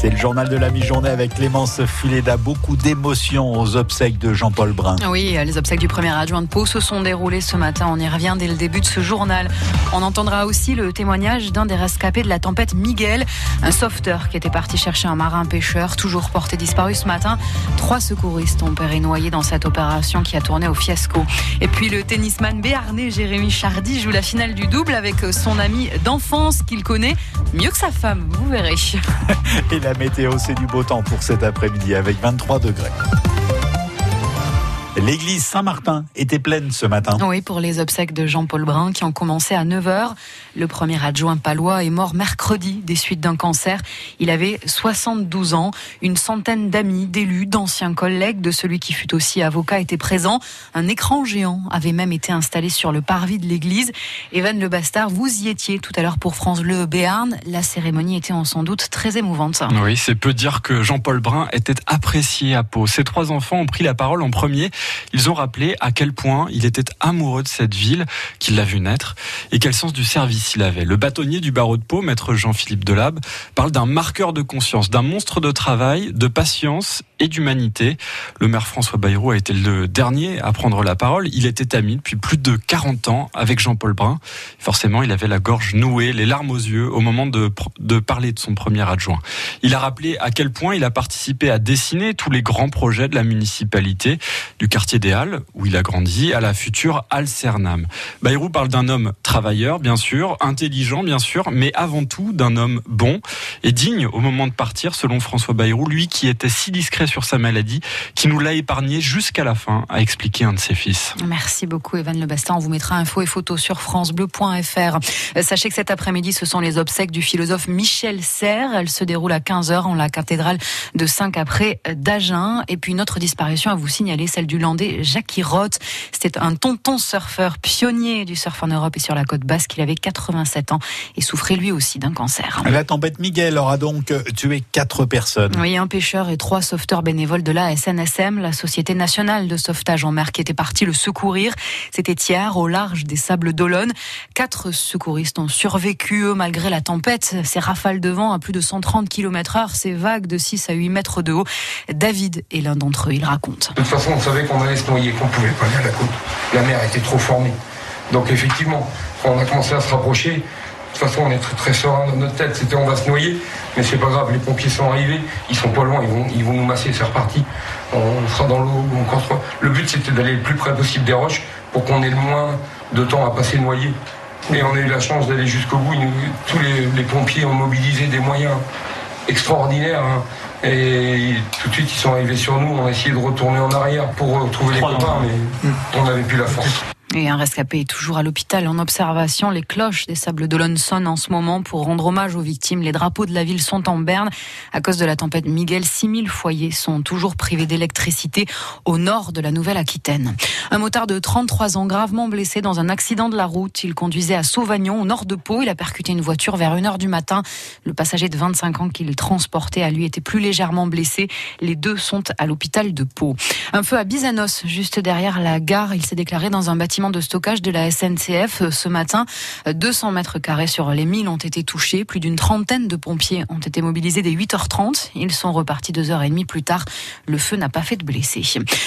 C'est le journal de la mi-journée avec Clémence Fuleda. Beaucoup d'émotions aux obsèques de Jean-Paul Brun. Oui, les obsèques du premier adjoint de Pau se sont déroulées ce matin. On y revient dès le début de ce journal. On entendra aussi le témoignage d'un des rescapés de la tempête Miguel, un sauveteur qui était parti chercher un marin pêcheur, toujours porté disparu ce matin. Trois secouristes ont péri noyés dans cette opération qui a tourné au fiasco. Et puis le tennisman béarnais Jérémy Chardy joue la finale du double avec son ami d'enfance qu'il connaît mieux que sa femme, vous verrez. Et la météo, c'est du beau temps pour cet après-midi avec 23 degrés. L'église Saint-Martin était pleine ce matin. Oui, pour les obsèques de Jean-Paul Brun qui ont commencé à 9h. Le premier adjoint palois est mort mercredi des suites d'un cancer. Il avait 72 ans. Une centaine d'amis, d'élus, d'anciens collègues de celui qui fut aussi avocat étaient présents. Un écran géant avait même été installé sur le parvis de l'église. Evan Le Bastard, vous y étiez tout à l'heure pour France Bleu Béarn. La cérémonie était en sans doute très émouvante. Oui, c'est peu dire que Jean-Paul Brun était apprécié à Pau. Ses trois enfants ont pris la parole en premier. Ils ont rappelé à quel point il était amoureux de cette ville, qu'il l'a vu naître, et quel sens du service il avait. Le bâtonnier du barreau de Pau, maître Jean-Philippe Delab, parle d'un marqueur de conscience, d'un monstre de travail, de patience et d'humanité. Le maire François Bayrou a été le dernier à prendre la parole. Il était ami depuis plus de 40 ans avec Jean-Paul Brun. Forcément, il avait la gorge nouée, les larmes aux yeux au moment de, de parler de son premier adjoint. Il a rappelé à quel point il a participé à dessiner tous les grands projets de la municipalité, du quartier des Halles, où il a grandi, à la future Halle Cernam. Bayrou parle d'un homme travailleur, bien sûr, intelligent, bien sûr, mais avant tout d'un homme bon et digne au moment de partir, selon François Bayrou, lui qui était si discret sur sa maladie, qui nous l'a épargné jusqu'à la fin, a expliqué un de ses fils. Merci beaucoup, Evan Le Bastin. On vous mettra infos et photos sur FranceBleu.fr. Euh, Sachez que cet après-midi, ce sont les obsèques du philosophe Michel Serres. Elles se déroulent à 15h en la cathédrale de Saint-Capré d'Agen. Et puis, une autre disparition à vous signaler, celle du Landais Jackie Roth. C'était un tonton surfeur pionnier du surf en Europe et sur la côte basque. Il avait 87 ans et souffrait lui aussi d'un cancer. La tempête Miguel aura donc tué quatre personnes. Oui, un pêcheur et trois sauveteurs bénévoles de la SNSM, la Société nationale de sauvetage en mer, qui étaient partis le secourir. C'était hier, au large des Sables d'Olonne. Quatre secouristes ont survécu, eux, malgré la tempête. Ces rafales de vent à plus de 130 km heure, ces vagues de 6 à 8 mètres de haut. David est l'un d'entre eux, il raconte. De toute façon, on savait qu'on allait se noyer, qu'on pouvait pas aller à la côte. La mer était trop formée. Donc effectivement, quand on a commencé à se rapprocher, de toute façon, on est très, serein dans notre tête. C'était on va se noyer, mais c'est pas grave. Les pompiers sont arrivés, ils sont pas loin, ils vont, ils vont nous masser. C'est reparti. On sera dans l'eau. on construit. Le but, c'était d'aller le plus près possible des roches pour qu'on ait le moins de temps à passer noyé. Et on a eu la chance d'aller jusqu'au bout. Tous les pompiers ont mobilisé des moyens extraordinaires. hein. Et tout de suite, ils sont arrivés sur nous. On a essayé de retourner en arrière pour retrouver les copains, mais on n'avait plus la force. Et un rescapé est toujours à l'hôpital en observation. Les cloches des Sables d'Olonne sonnent en ce moment pour rendre hommage aux victimes. Les drapeaux de la ville sont en berne. À cause de la tempête Miguel, 6000 foyers sont toujours privés d'électricité au nord de la Nouvelle-Aquitaine. Un motard de 33 ans gravement blessé dans un accident de la route. Il conduisait à Sauvagnon, au nord de Pau. Il a percuté une voiture vers 1h du matin. Le passager de 25 ans qu'il transportait a lui été plus légèrement blessé. Les deux sont à l'hôpital de Pau. Un feu à Bizanos, juste derrière la gare. Il s'est déclaré dans un bâtiment de stockage de la SNCF ce matin. 200 mètres carrés sur les 1000 ont été touchés. Plus d'une trentaine de pompiers ont été mobilisés dès 8h30. Ils sont repartis deux heures et demie plus tard. Le feu n'a pas fait de blessés.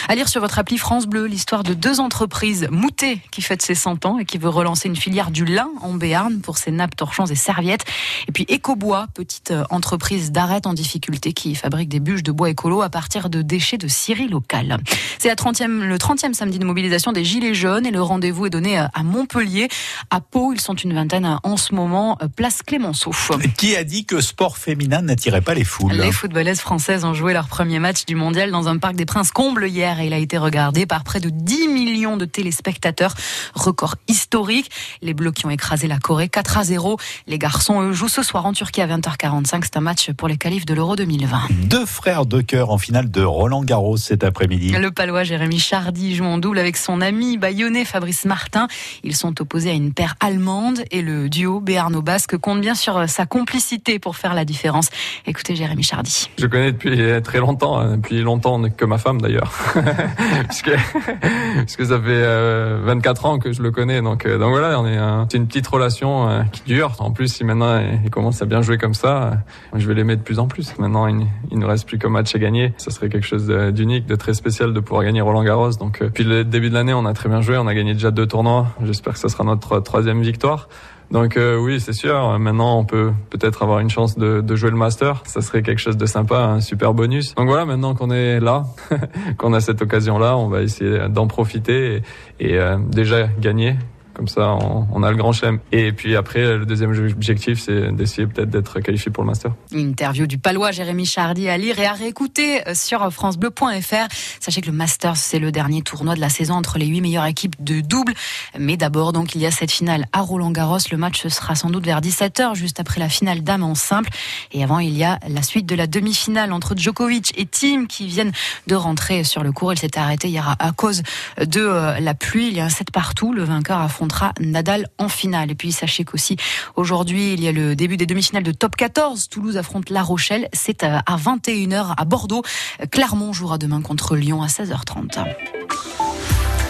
À lire sur votre appli France Bleu l'histoire de deux entreprises. Moutet qui fête ses 100 ans et qui veut relancer une filière du lin en Béarn pour ses nappes, torchons et serviettes. Et puis Ecobois, petite entreprise d'arrêt en difficulté qui fabrique des bûches de bois écolo à partir de déchets de scierie locale. C'est la 30e, le 30e samedi de mobilisation des Gilets jaunes et le rendez-vous est donné euh, à Montpellier. À Pau, ils sont une vingtaine euh, en ce moment, euh, place Clémenceau. Qui a dit que sport féminin n'attirait pas les foules Les footballeuses françaises ont joué leur premier match du mondial dans un parc des Princes comble hier et il a été regardé par près de 10 millions de téléspectateurs. Record historique. Les Bleus qui ont écrasé la Corée 4 à 0. Les garçons, eux, jouent ce soir en Turquie à 20h45. C'est un match pour les qualifs de l'Euro 2020. Deux frères de cœur en finale de Roland Garros cet après-midi. Le palois Jérémy Chardy joue en double avec son ami bayonnais Fabrice Martin. Ils sont opposés à une paire allemande et le duo béarno-basque compte bien sur sa complicité pour faire la différence. Écoutez Jérémy Chardy. Je connais depuis très longtemps, hein, depuis longtemps que ma femme d'ailleurs, puisque, puisque ça fait euh, 24 ans que je le connais. Donc, euh, voilà, c'est une petite relation euh, qui dure. En plus, si maintenant il commence à bien jouer comme ça, euh, je vais l'aimer de plus en plus. Maintenant, il, il ne reste plus qu'un match à gagner. Ça serait quelque chose d'unique, de très spécial de pouvoir gagner Roland Garros. Donc, euh, depuis le début de l'année, on a très bien joué. On a gagné déjà deux tournois. J'espère que ça sera notre troisième victoire. Donc euh, oui, c'est sûr. Maintenant, on peut peut-être avoir une chance de, jouer le Master. Ça serait quelque chose de sympa, un super bonus. Donc voilà, maintenant qu'on est là, qu'on a cette occasion-là, on va essayer d'en profiter et, et, euh, déjà gagner. Comme ça, on, a le grand chelem. Et puis après, le deuxième objectif, c'est d'essayer peut-être d'être qualifié pour le Master. Interview du palois Jérémy Chardy à lire et à réécouter sur francebleu.fr. Sachez que le Masters, c'est le dernier tournoi de la saison entre les huit meilleures équipes de double. Mais d'abord, donc, il y a cette finale à Roland-Garros. Le match se sera sans doute vers 17h, juste après la finale dame en simple. Et avant, il y a la suite de la demi-finale entre Djokovic et Tim qui viennent de rentrer sur le court. Il s'était arrêté hier à, cause de euh, la pluie. Il y a un set partout. Le vainqueur affrontera Nadal en finale. Et puis, sachez qu'aussi, aujourd'hui, il y a le début des demi-finales de top 14. Toulouse affronte La Rochelle. C'est à 21h à Bordeaux. Clermont jouera demain contre Lyon à 16h30.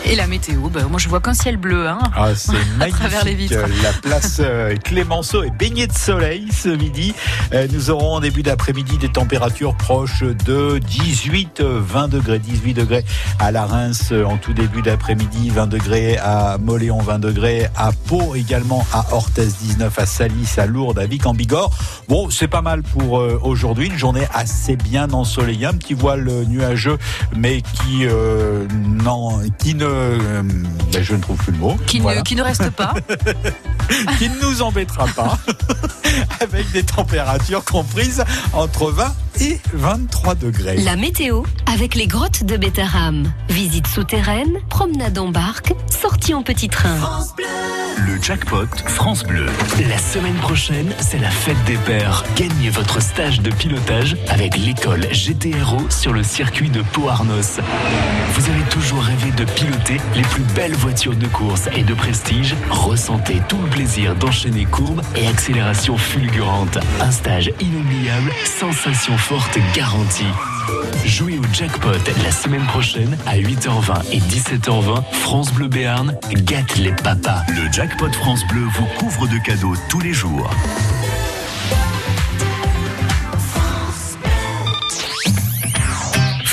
Et la météo, bah, moi je vois qu'un ciel bleu hein, Ah, c'est à magnifique. travers les vitres. La place euh, Clémenceau est baignée de soleil ce midi. Euh, Nous aurons en début d'après-midi des températures proches de 18, euh, 20 degrés, 18 degrés à la Reims euh, en tout début d'après-midi, 20 degrés à Moléon, 20 degrés à Pau, également à Orthez 19, à Salis, à Lourdes, à Vic en Bigorre. Bon, c'est pas mal pour aujourd'hui, une journée assez bien ensoleillée, un petit voile nuageux, mais qui, euh, non, qui ne, euh, ben, je ne trouve plus le mot. Qui, Voilà ne, qui ne reste pas. qui ne nous embêtera pas, avec des températures comprises entre 20 et 23 degrés. La météo avec les grottes de Bétarame. Visite souterraine, promenade en barque, sortie en petit train. Le jackpot France Bleu. La semaine prochaine, c'est la fête des pères. Gagnez votre stage de pilotage avec l'école GTRO sur le circuit de Pau-Arnos. Vous avez toujours rêvé de piloter les plus belles voitures de course et de prestige Ressentez tout le plaisir d'enchaîner courbes et accélérations fulgurantes. Un stage inoubliable, sensation forte garantie. Jouez au jackpot la semaine prochaine à 8h20 et 17h20. France Bleu Béarn gâte les papas. Le jackpot France Bleu vous couvre de cadeaux tous les jours.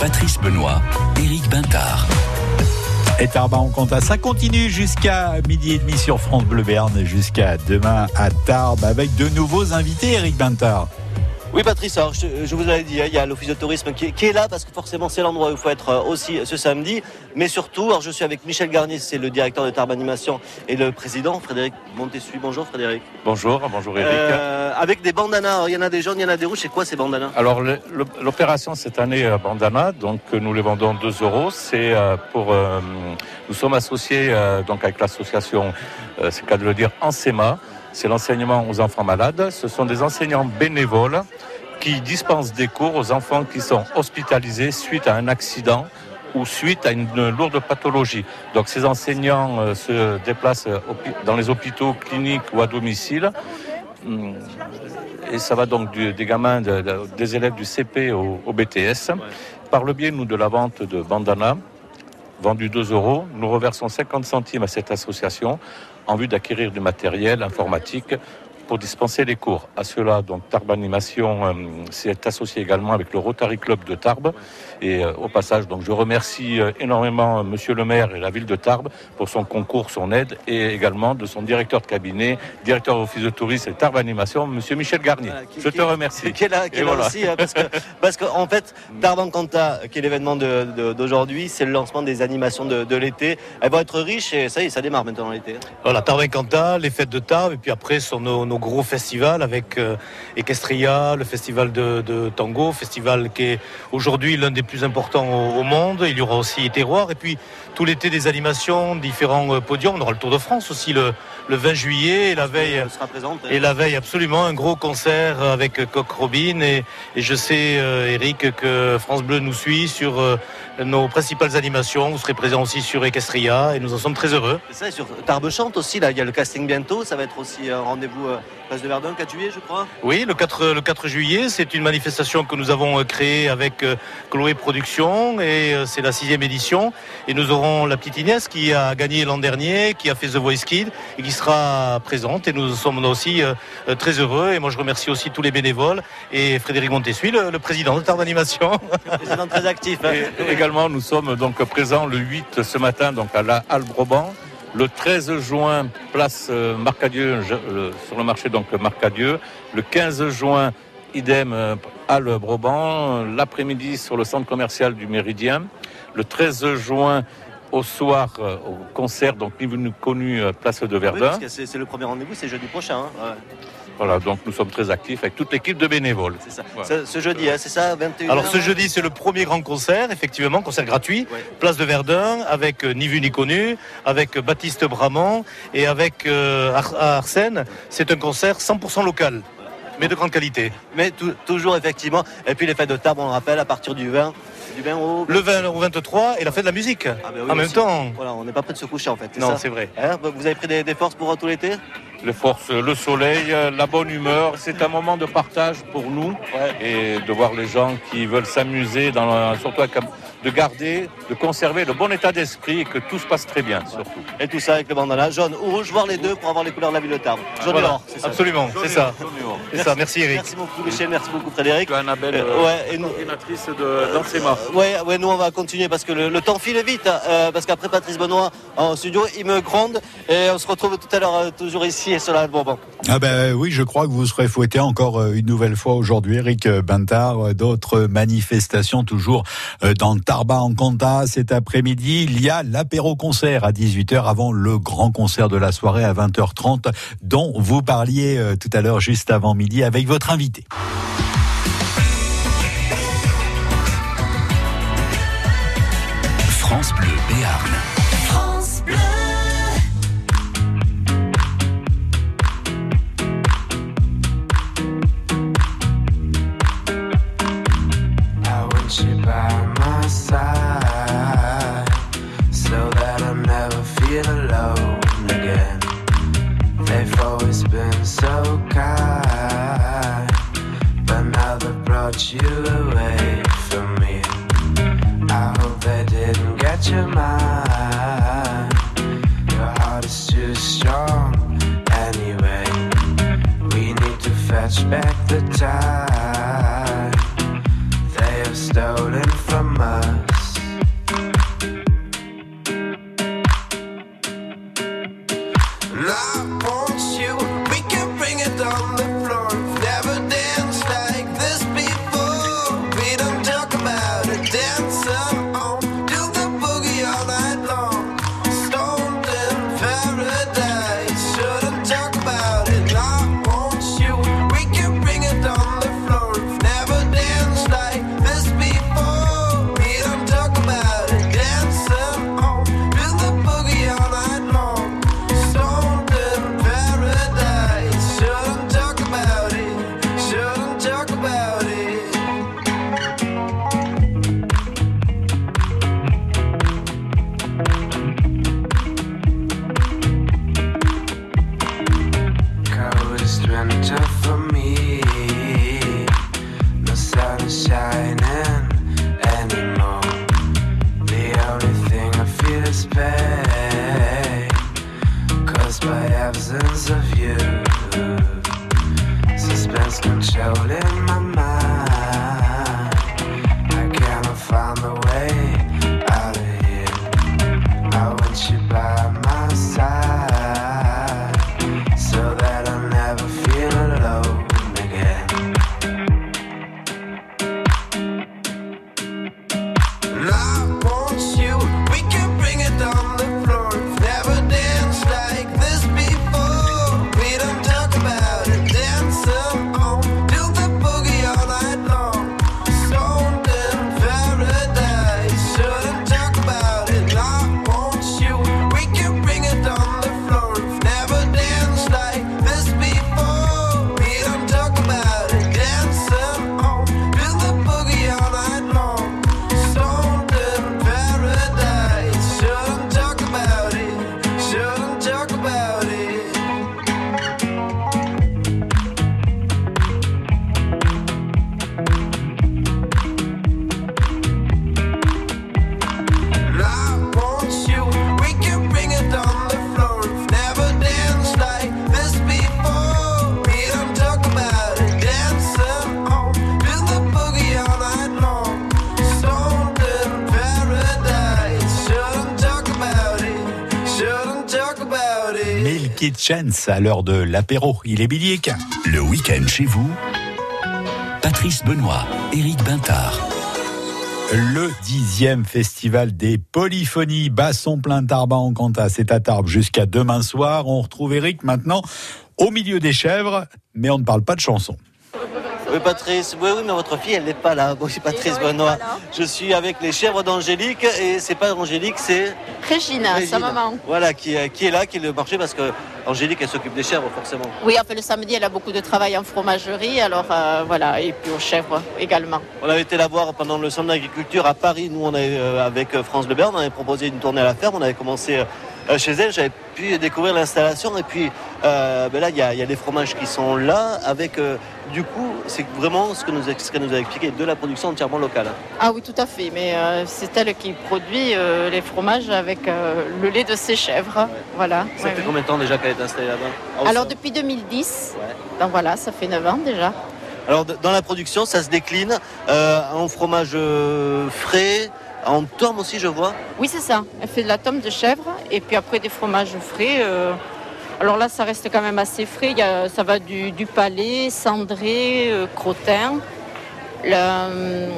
Patrice Benoît, Éric Bintard. Et Tarba en compta. Ça continue jusqu'à midi et demi sur France Bleu Béarn, jusqu'à demain à Tarbes avec de nouveaux invités, Eric Bintard. Oui Patrice, alors je, je vous l'avais dit, hein, il y a l'office de tourisme qui, qui est là parce que forcément c'est l'endroit où il faut être euh, aussi ce samedi. Mais surtout, alors je suis avec Michel Garnier, c'est le directeur de Tarbes Animation et le président Frédéric Montessu. Bonjour Frédéric. Bonjour, bonjour Eric. Euh, avec des bandanas, il y en a des jaunes, il y en a des rouges, c'est quoi ces bandanas? Alors l'opération cette année euh, Bandana, donc euh, nous les vendons 2 euros. C'est euh, pour, euh, nous sommes associés euh, donc avec l'association, euh, c'est le cas de le dire, Ensema. C'est l'enseignement aux enfants malades. Ce sont des enseignants bénévoles qui dispensent des cours aux enfants qui sont hospitalisés suite à un accident ou suite à une lourde pathologie. Donc ces enseignants euh, se déplacent dans les hôpitaux, cliniques ou à domicile. Hum, Et ça va donc des gamins, de- de- des élèves du CP au, BTS. Par le biais, nous, de la vente de bandana, vendu 2 euros, nous reversons 50 centimes à cette association en vue d'acquérir du matériel informatique pour dispenser les cours. À cela, donc Tarbes Animation euh, s'est associé également avec le Rotary Club de Tarbes. Et euh, au passage, donc je remercie euh, énormément euh, Monsieur le maire et la ville de Tarbes pour son concours, son aide, et également de son directeur de cabinet, directeur de l'office de tourisme et Tarbes Animation, Monsieur Michel Garnier. je te remercie. Qui est là, qui est là voilà. aussi, hein, parce que parce qu'en fait, Tarbes en Canta, qui est l'événement de- de- d'aujourd'hui, c'est le lancement des animations de, de l'été. Elles vont être riches et ça y est, ça démarre maintenant l'été. Voilà, Tarbes Canta, les fêtes de Tarbes, et puis après sont nos, nos gros festivals avec euh, Equestria, le festival de, de tango, festival qui est aujourd'hui l'un des plus importants au, au monde. Il y aura aussi Terroir, et puis tout l'été des animations, différents euh, podiums. On aura le Tour de France aussi le, le 20 juillet, et la veille. sera présente. Et la veille, absolument, un gros concert avec Coq Robin. Et, et je sais, euh, Eric, que France Bleu nous suit sur euh, nos principales animations. Vous serez présent aussi sur Equestria, et nous en sommes très heureux. C'est ça, et sur Tarbes chante aussi, là, il y a le casting bientôt. Ça va être aussi un rendez-vous euh, place de Verdun, 4 juillet, je crois. Oui, le 4, le 4 juillet, c'est une manifestation que nous avons euh, créée avec euh, Chloé Productions et euh, c'est la sixième édition. Et nous aurons la petite Inès qui a gagné l'an dernier, qui a fait The Voice Kid et qui sera présente. Et nous sommes aussi euh, euh, très heureux. Et moi, je remercie aussi tous les bénévoles et Frédéric Montessuie, le, le président de Tarbes Animation. Président très actif. hein. Et également, nous sommes donc présents le 8 ce matin donc à la Halle Broban. Le 13 juin, place euh, Marcadieu, le- sur le marché donc Marcadieu. Le 15 juin, idem euh, Halle Broban. L'après-midi sur le centre commercial du Méridien. Le 13 juin, au soir, euh, au concert, donc ni connu euh, place de Verdun. c'est le premier rendez-vous, c'est jeudi prochain. hein. Ouais. Voilà, donc nous sommes très actifs avec toute l'équipe de bénévoles. C'est ça. Voilà. Ce, ce jeudi, hein, c'est ça, 21h. Alors ce jeudi, c'est le premier grand concert, effectivement, concert gratuit, place de Verdun, avec euh, ni vu ni connu, avec Baptiste Bramont et avec euh, Ar- Arsène. C'est un concert 100% local, mais de grande qualité. Mais tou- toujours, effectivement. Et puis les fêtes de Tarbes, on le rappelle, à partir du 20, du 20 au... Le 20 au 23 et la fête de la musique. Ah ben oui, en même aussi. temps. Voilà, on n'est pas prêt de se coucher en fait. Non, c'est vrai. Hein, vous avez pris des, des forces pour euh, tout l'été? Les forces, le soleil, euh, la bonne humeur. C'est un moment de partage pour nous et de voir les gens qui veulent s'amuser, dans la- surtout un- de garder, de conserver le bon état d'esprit et que tout se passe très bien surtout. Et tout ça avec le bandana jaune ou rouge, voir les deux pour avoir les couleurs de la ville de Tarbes. Jaune Voilà, et or, c'est ça. absolument, c'est ça. C'est ça, merci Eric. Merci beaucoup Michel, merci beaucoup Frédéric. Annabelle, Euh, euh, ouais, et nous, coordinatrice de d'Ansema. ouais, ouais, nous on va continuer parce que le, le temps file vite. euh, parce qu'après Patrice Benoît en studio, il me gronde et on se retrouve tout à l'heure euh, toujours ici sur la Bourbon. Ah ben oui, je crois que vous serez fouetté encore euh, une nouvelle fois aujourd'hui, Eric Bintard. Euh, D'autres manifestations toujours euh, dans Tarba en Conta cet après-midi. Il y a l'apéro-concert à 18h avant le grand concert de la soirée à 20h30 dont vous parliez euh, tout à l'heure juste avant midi avec votre invité. France Bleu brought you away from me. I hope they didn't get your mind. Your heart is too strong anyway. We need to fetch back the time they have stolen from us. Chance à l'heure de l'apéro. Il est bilique. Le week-end chez vous, Patrice Benoît, Éric Bintard. Le dixième festival des polyphonies Basson plein Tarba en Cantat. C'est à Tarbes jusqu'à demain soir. On retrouve Eric maintenant au milieu des chèvres, mais on ne parle pas de chansons. Oui, Patrice. Oui, oui, mais votre fille, elle n'est pas là. Bon, c'est Patrice Benoît. Je suis avec les chèvres d'Angélique et c'est pas Angélique, c'est Régina, sa maman. Voilà, qui, est- qui est là, qui est le marché parce que Angélique, elle s'occupe des chèvres, forcément. Oui, enfin le samedi, elle a beaucoup de travail en fromagerie, alors euh, voilà, et puis aux chèvres également. On avait été la voir pendant le centre d'agriculture à Paris. Nous, on avait, euh, avec euh, France Le Bern, on avait proposé une tournée à la ferme. On avait commencé euh, chez elle. J'avais pu découvrir l'installation. Et puis euh, ben là, il y, y a les fromages qui sont là. Avec, euh, du coup, c'est vraiment ce que nous, ce qu'elle nous a expliqué, de la production entièrement locale. Ah oui, tout à fait, mais euh, c'est elle qui produit euh, les fromages avec euh, le lait de ses chèvres. Voilà. Ça Ouais, fait oui. combien de temps déjà qu'elle est installée là-bas? Ah, Alors depuis 2010, donc voilà, ça fait 9 ans déjà. Alors, dans la production, ça se décline en fromage frais, en tome aussi, je vois. Oui, c'est ça. Elle fait de la tome de chèvre et puis après des fromages frais. Alors là, ça reste quand même assez frais. Il y a- ça va du, du palais, cendré, euh, crottin, la, euh,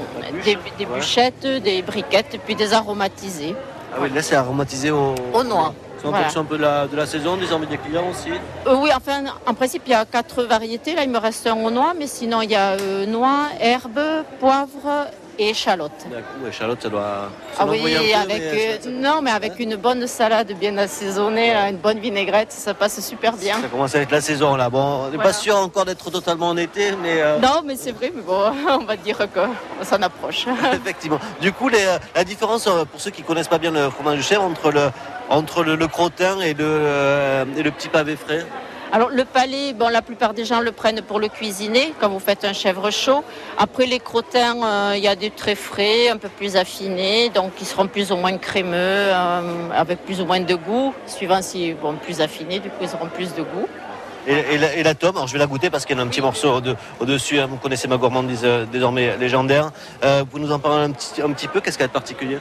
des, bûchettes, des briquettes, puis des aromatisés. Ah oui, là, c'est aromatisé au, Au noix. C'est en Voilà. fonction un peu de la, de la saison, des envies des clients aussi. Euh, oui, enfin, en principe, il y a quatre variétés. Là, il me reste un au noix, mais sinon, il y a euh, noix, herbe, poivre et échalote. D'un coup, échalote, ça doit. ça Ah doit oui, peu, avec, mais euh, non, mais avec une bonne salade bien assaisonnée, une bonne vinaigrette, ça passe super bien. Ça commence à être la saison là. Bon, on n'est Voilà. pas sûr encore d'être totalement en été, mais euh, Non, mais c'est vrai, mais bon, on va dire qu'on s'en approche. effectivement. Du coup, les, euh, la différence pour ceux qui connaissent pas bien le fromage de chèvre entre le entre le, le crottin et le et le petit pavé frais? Alors le palais, bon, la plupart des gens le prennent pour le cuisiner quand vous faites un chèvre chaud. Après les crottins, euh, il y a des très frais, un peu plus affinés, donc ils seront plus ou moins crémeux, euh, avec plus ou moins de goût, suivant si bon plus affinés, du coup ils auront plus de goût. Et, la, et tome, alors je vais la goûter parce qu'il y a un petit morceau au- de- au-dessus. hein. vous connaissez ma gourmandise euh, désormais légendaire. Vous nous en parler un petit, un petit peu Qu'est-ce qu'il y a de particulier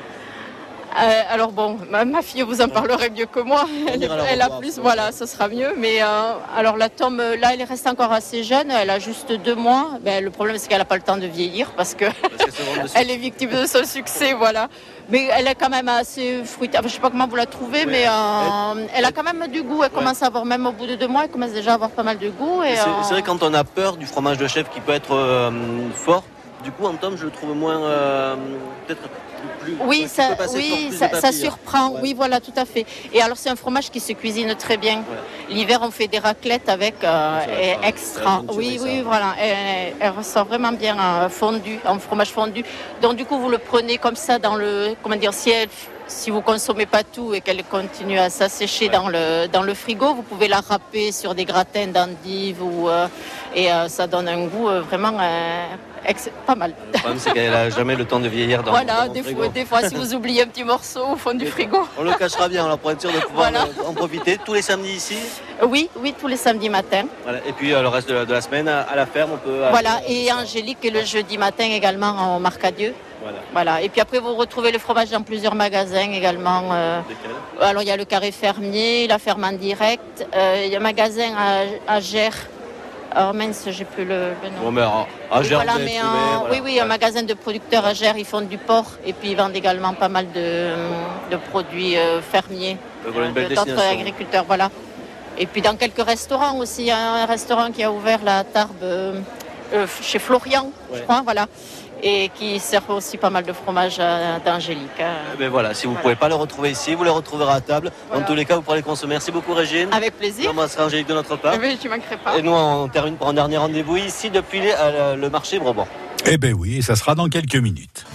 Euh, alors bon, ma, ma fille vous en parlerait mieux que moi. Elle, a plus, voilà, ce sera mieux. Mais euh, alors la tome, euh, là, elle reste encore assez jeune. Elle a juste deux mois. Ben, le problème, c'est qu'elle n'a pas le temps de vieillir parce que elle est victime de son succès, voilà. Mais elle est quand même assez fruitée. Enfin, je sais pas comment vous la trouvez, mais euh, elle a quand même du goût. Elle commence à avoir, même au bout de deux mois, elle commence déjà à avoir pas mal de goût. Et, C'est vrai quand on a peur du fromage de chèvre qui peut être fort. Du coup, en tome, je le trouve moins peut-être plus. Oui, ça, oui, ça, ça surprend. Ouais. Oui, voilà, tout à fait. Et alors, c'est un fromage qui se cuisine très bien. L'hiver, on fait des raclettes avec euh, et extra. Oui, oui, voilà. Elle, elle ressort vraiment bien euh, fondu, en fromage fondu. Donc, du coup, vous le prenez comme ça dans le. Comment dire, si, elle- si vous consommez pas tout et qu'elle continue à s'assécher dans, le, dans le frigo, vous pouvez la râper sur des gratins d'endives ou, euh, et euh, ça donne un goût euh, vraiment euh, pas mal. Le problème, c'est qu'elle a jamais le temps de vieillir dans, voilà, des frigo. fois, des fois, si vous oubliez un petit morceau au fond du frigo. On le cachera bien, là, pour être sûr de pouvoir Voilà. en profiter tous les samedis ici. Oui, oui, tous les samedis. Voilà. Et puis euh, le reste de la, de la semaine, à, la ferme, on peut. Voilà, et Angélique le jeudi matin également en Marcadieu. Voilà. Voilà, et puis après vous retrouvez le fromage dans plusieurs magasins également. euh, alors il y a le carré fermier, la ferme en direct, euh, il y a un magasin à, à Gers. Alors mince, j'ai plus le, le nom. Bon, mais à Gers, voilà, mais voilà. oui, oui, un magasin de producteurs à Gers, ils font du porc et puis ils vendent également pas mal de, de produits euh, fermiers, Donc, voilà de- d'autres agriculteurs, voilà. Et puis dans quelques restaurants aussi, il y a un restaurant qui a ouvert la Tarbes euh, euh, chez Florian, je crois, voilà, et qui sert aussi pas mal de fromage euh, d'Angélique. hein. Eh ben voilà, si vous ne pouvez pas le retrouver ici, vous le retrouverez à table. Dans tous les cas, vous pourrez les consommer. Merci beaucoup, Régine. Avec plaisir. J'embrasserai Angélique de notre part. Ben, tu manquerais pas. Et nous, on termine pour un dernier rendez-vous ici depuis les- euh, le marché Brabant. Eh ben oui, et ça sera dans quelques minutes.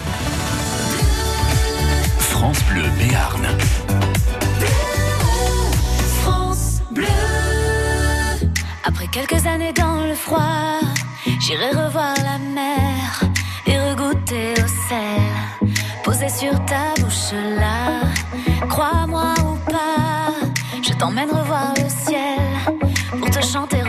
France Bleu Béarn. France Bleu. Après quelques années dans le froid, j'irai revoir la mer et regoûter au sel. Posé sur ta bouche là, crois-moi ou pas, je t'emmène revoir le ciel pour te chanter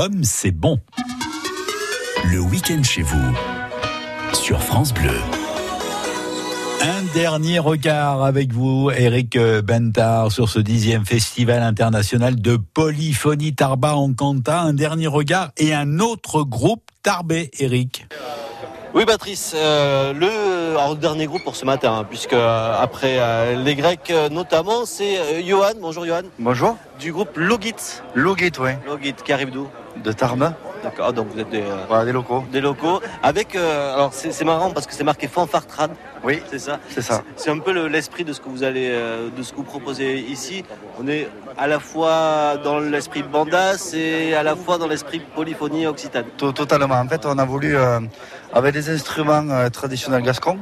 comme c'est bon. Le week-end chez vous. Sur France Bleu. Un dernier regard avec vous, Eric Bentard, sur ce dixième festival international de polyphonie Tarba en Canta. Un dernier regard et un autre groupe Tarbé, Eric. Oui, Patrice, euh, le, alors, le dernier groupe pour ce matin, hein, puisque euh, après euh, les Grecs notamment, c'est euh, Johan. Bonjour Johan. Bonjour. Du groupe Logit. Logit, oui. Logit, qui arrive d'où? De Tarbes. D'accord, donc vous êtes des, euh, Voilà, des locaux. des locaux. Avec, euh, alors c'est c'est marrant parce que c'est marqué fanfare trad. Oui, c'est ça. c'est ça. C'est un peu le- l'esprit de ce que vous allez, euh, de ce que vous proposez ici. On est à la fois dans l'esprit bandas et à la fois dans l'esprit polyphonie occitane. To- Totalement. En fait, on a voulu, avec des instruments traditionnels gascons,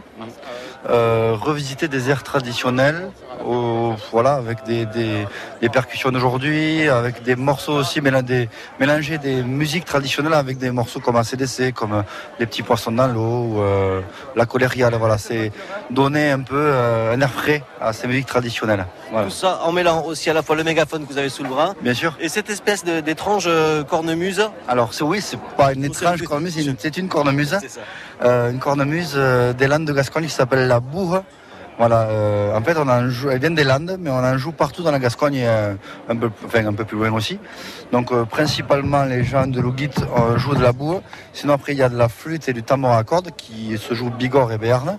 euh, revisiter des airs traditionnels au- voilà, avec des, des, des percussions d'aujourd'hui, avec des morceaux aussi, mélan- des- mélanger des musiques traditionnelles avec des morceaux comme ACDC, comme euh, Les Petits Poissons dans l'eau, ou euh, La Colériale. Voilà, c'est donner un peu euh, un air frais à ces musiques traditionnelles. Voilà. Tout ça en mêlant aussi à la fois le mégaphone que vous avez sous le bras Bien sûr. et cette espèce d'étrange euh, cornemuse. Alors c'est oui, c'est pas une étrange cornemuse, c'est une, cornemuse. Euh, une cornemuse des Landes de Gascogne qui s'appelle la bourre. Voilà, euh, en fait, on en joue, elle vient des Landes, mais on en joue partout dans la Gascogne et euh, un, peu, enfin, un peu plus loin aussi. Donc, euh, principalement, les gens de Lougit euh, jouent de la bourre. Sinon, après, il y a de la flûte et du tambour à cordes qui se jouent Bigorre et Béarn.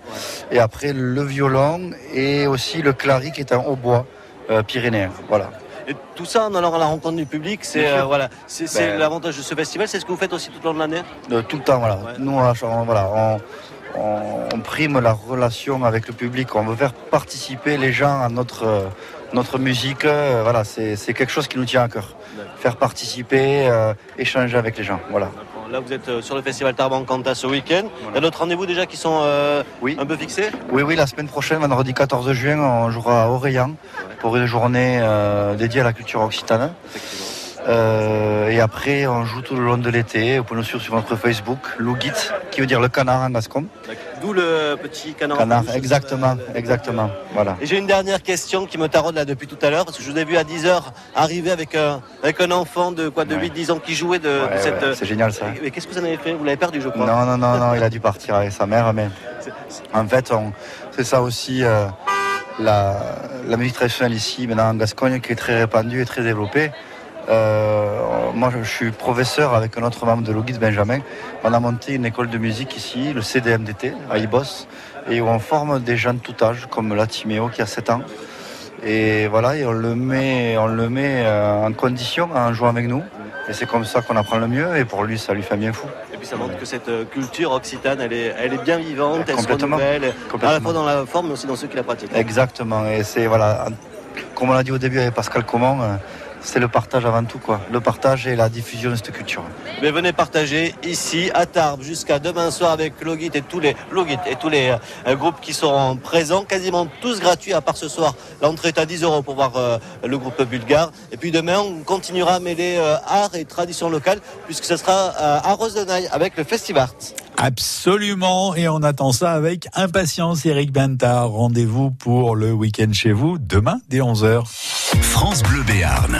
Et après, le violon et aussi le clari qui est un hautbois euh, pyrénéen. Voilà. Et tout ça en allant à la rencontre du public, c'est euh, voilà, c'est Ben- l'avantage de ce festival. C'est ce que vous faites aussi tout au long de l'année? Euh, tout le temps, voilà. Nous, on, on- voilà, on, on- on prime la relation avec le public. On veut faire participer les gens à notre, euh, notre musique. Euh, Voilà, c'est quelque chose qui nous tient à cœur. Faire participer, euh, échanger avec les gens. Voilà. Là, vous êtes sur le festival Tarban Canta ce week-end. Il y a d'autres rendez-vous déjà qui sont euh, un peu fixés? Oui, oui, la semaine prochaine, vendredi 14 juin, on jouera à Orléans pour une journée euh, dédiée à la culture occitane. Euh, et après, on joue tout le long de l'été. Vous pouvez nous suivre sur notre Facebook, Lougit, qui veut dire le canard en gascon. D'où le petit canard. Canard, en exactement, exactement. Voilà. Et j'ai une dernière question qui me taraude là depuis tout à l'heure, parce que je vous ai vu à 10h arriver avec un, avec un enfant de quoi de Ouais. 8-10 ans qui jouait de, de cette. ouais, c'est génial, ça. Mais qu'est-ce que vous en avez fait? Vous l'avez perdu, je crois. Non, non, non, non, il a dû partir avec sa mère, mais en fait, c'est ça aussi euh, la, la musique traditionnelle ici, maintenant en Gascogne, qui est très répandue et très développée. Euh, moi, je suis professeur avec un autre membre de Logis, Benjamin. On a monté une école de musique ici, le CDMDT, à Ibos, et où on forme des gens de tout âge, comme la Timéo qui a 7 ans. Et voilà, et on le met, on le met euh, en condition en jouant avec nous. Et c'est comme ça qu'on apprend le mieux, et pour lui, ça lui fait bien fou. Et puis ça montre que cette euh, culture occitane, elle est, elle est bien vivante, elle se Complètement. renouvelle, à la fois dans la forme, mais aussi dans ceux qui la pratiquent. Exactement. Et c'est voilà, comme on l'a dit au début avec Pascal Comon, euh, c'est le partage avant tout quoi. Le partage et la diffusion de cette culture. Mais venez partager ici à Tarbes jusqu'à demain soir avec Logit et tous les Logit euh, groupes qui seront présents, quasiment tous gratuits à part ce soir. L'entrée est à 10 euros pour voir euh, le groupe bulgare. Et puis demain, on continuera à mêler euh, art et tradition locale puisque ce sera à Rosenaille avec le Festival. Absolument, et on attend ça avec impatience. Eric Bentard, rendez-vous pour le week-end chez vous demain dès 11h. France Bleu Béarn.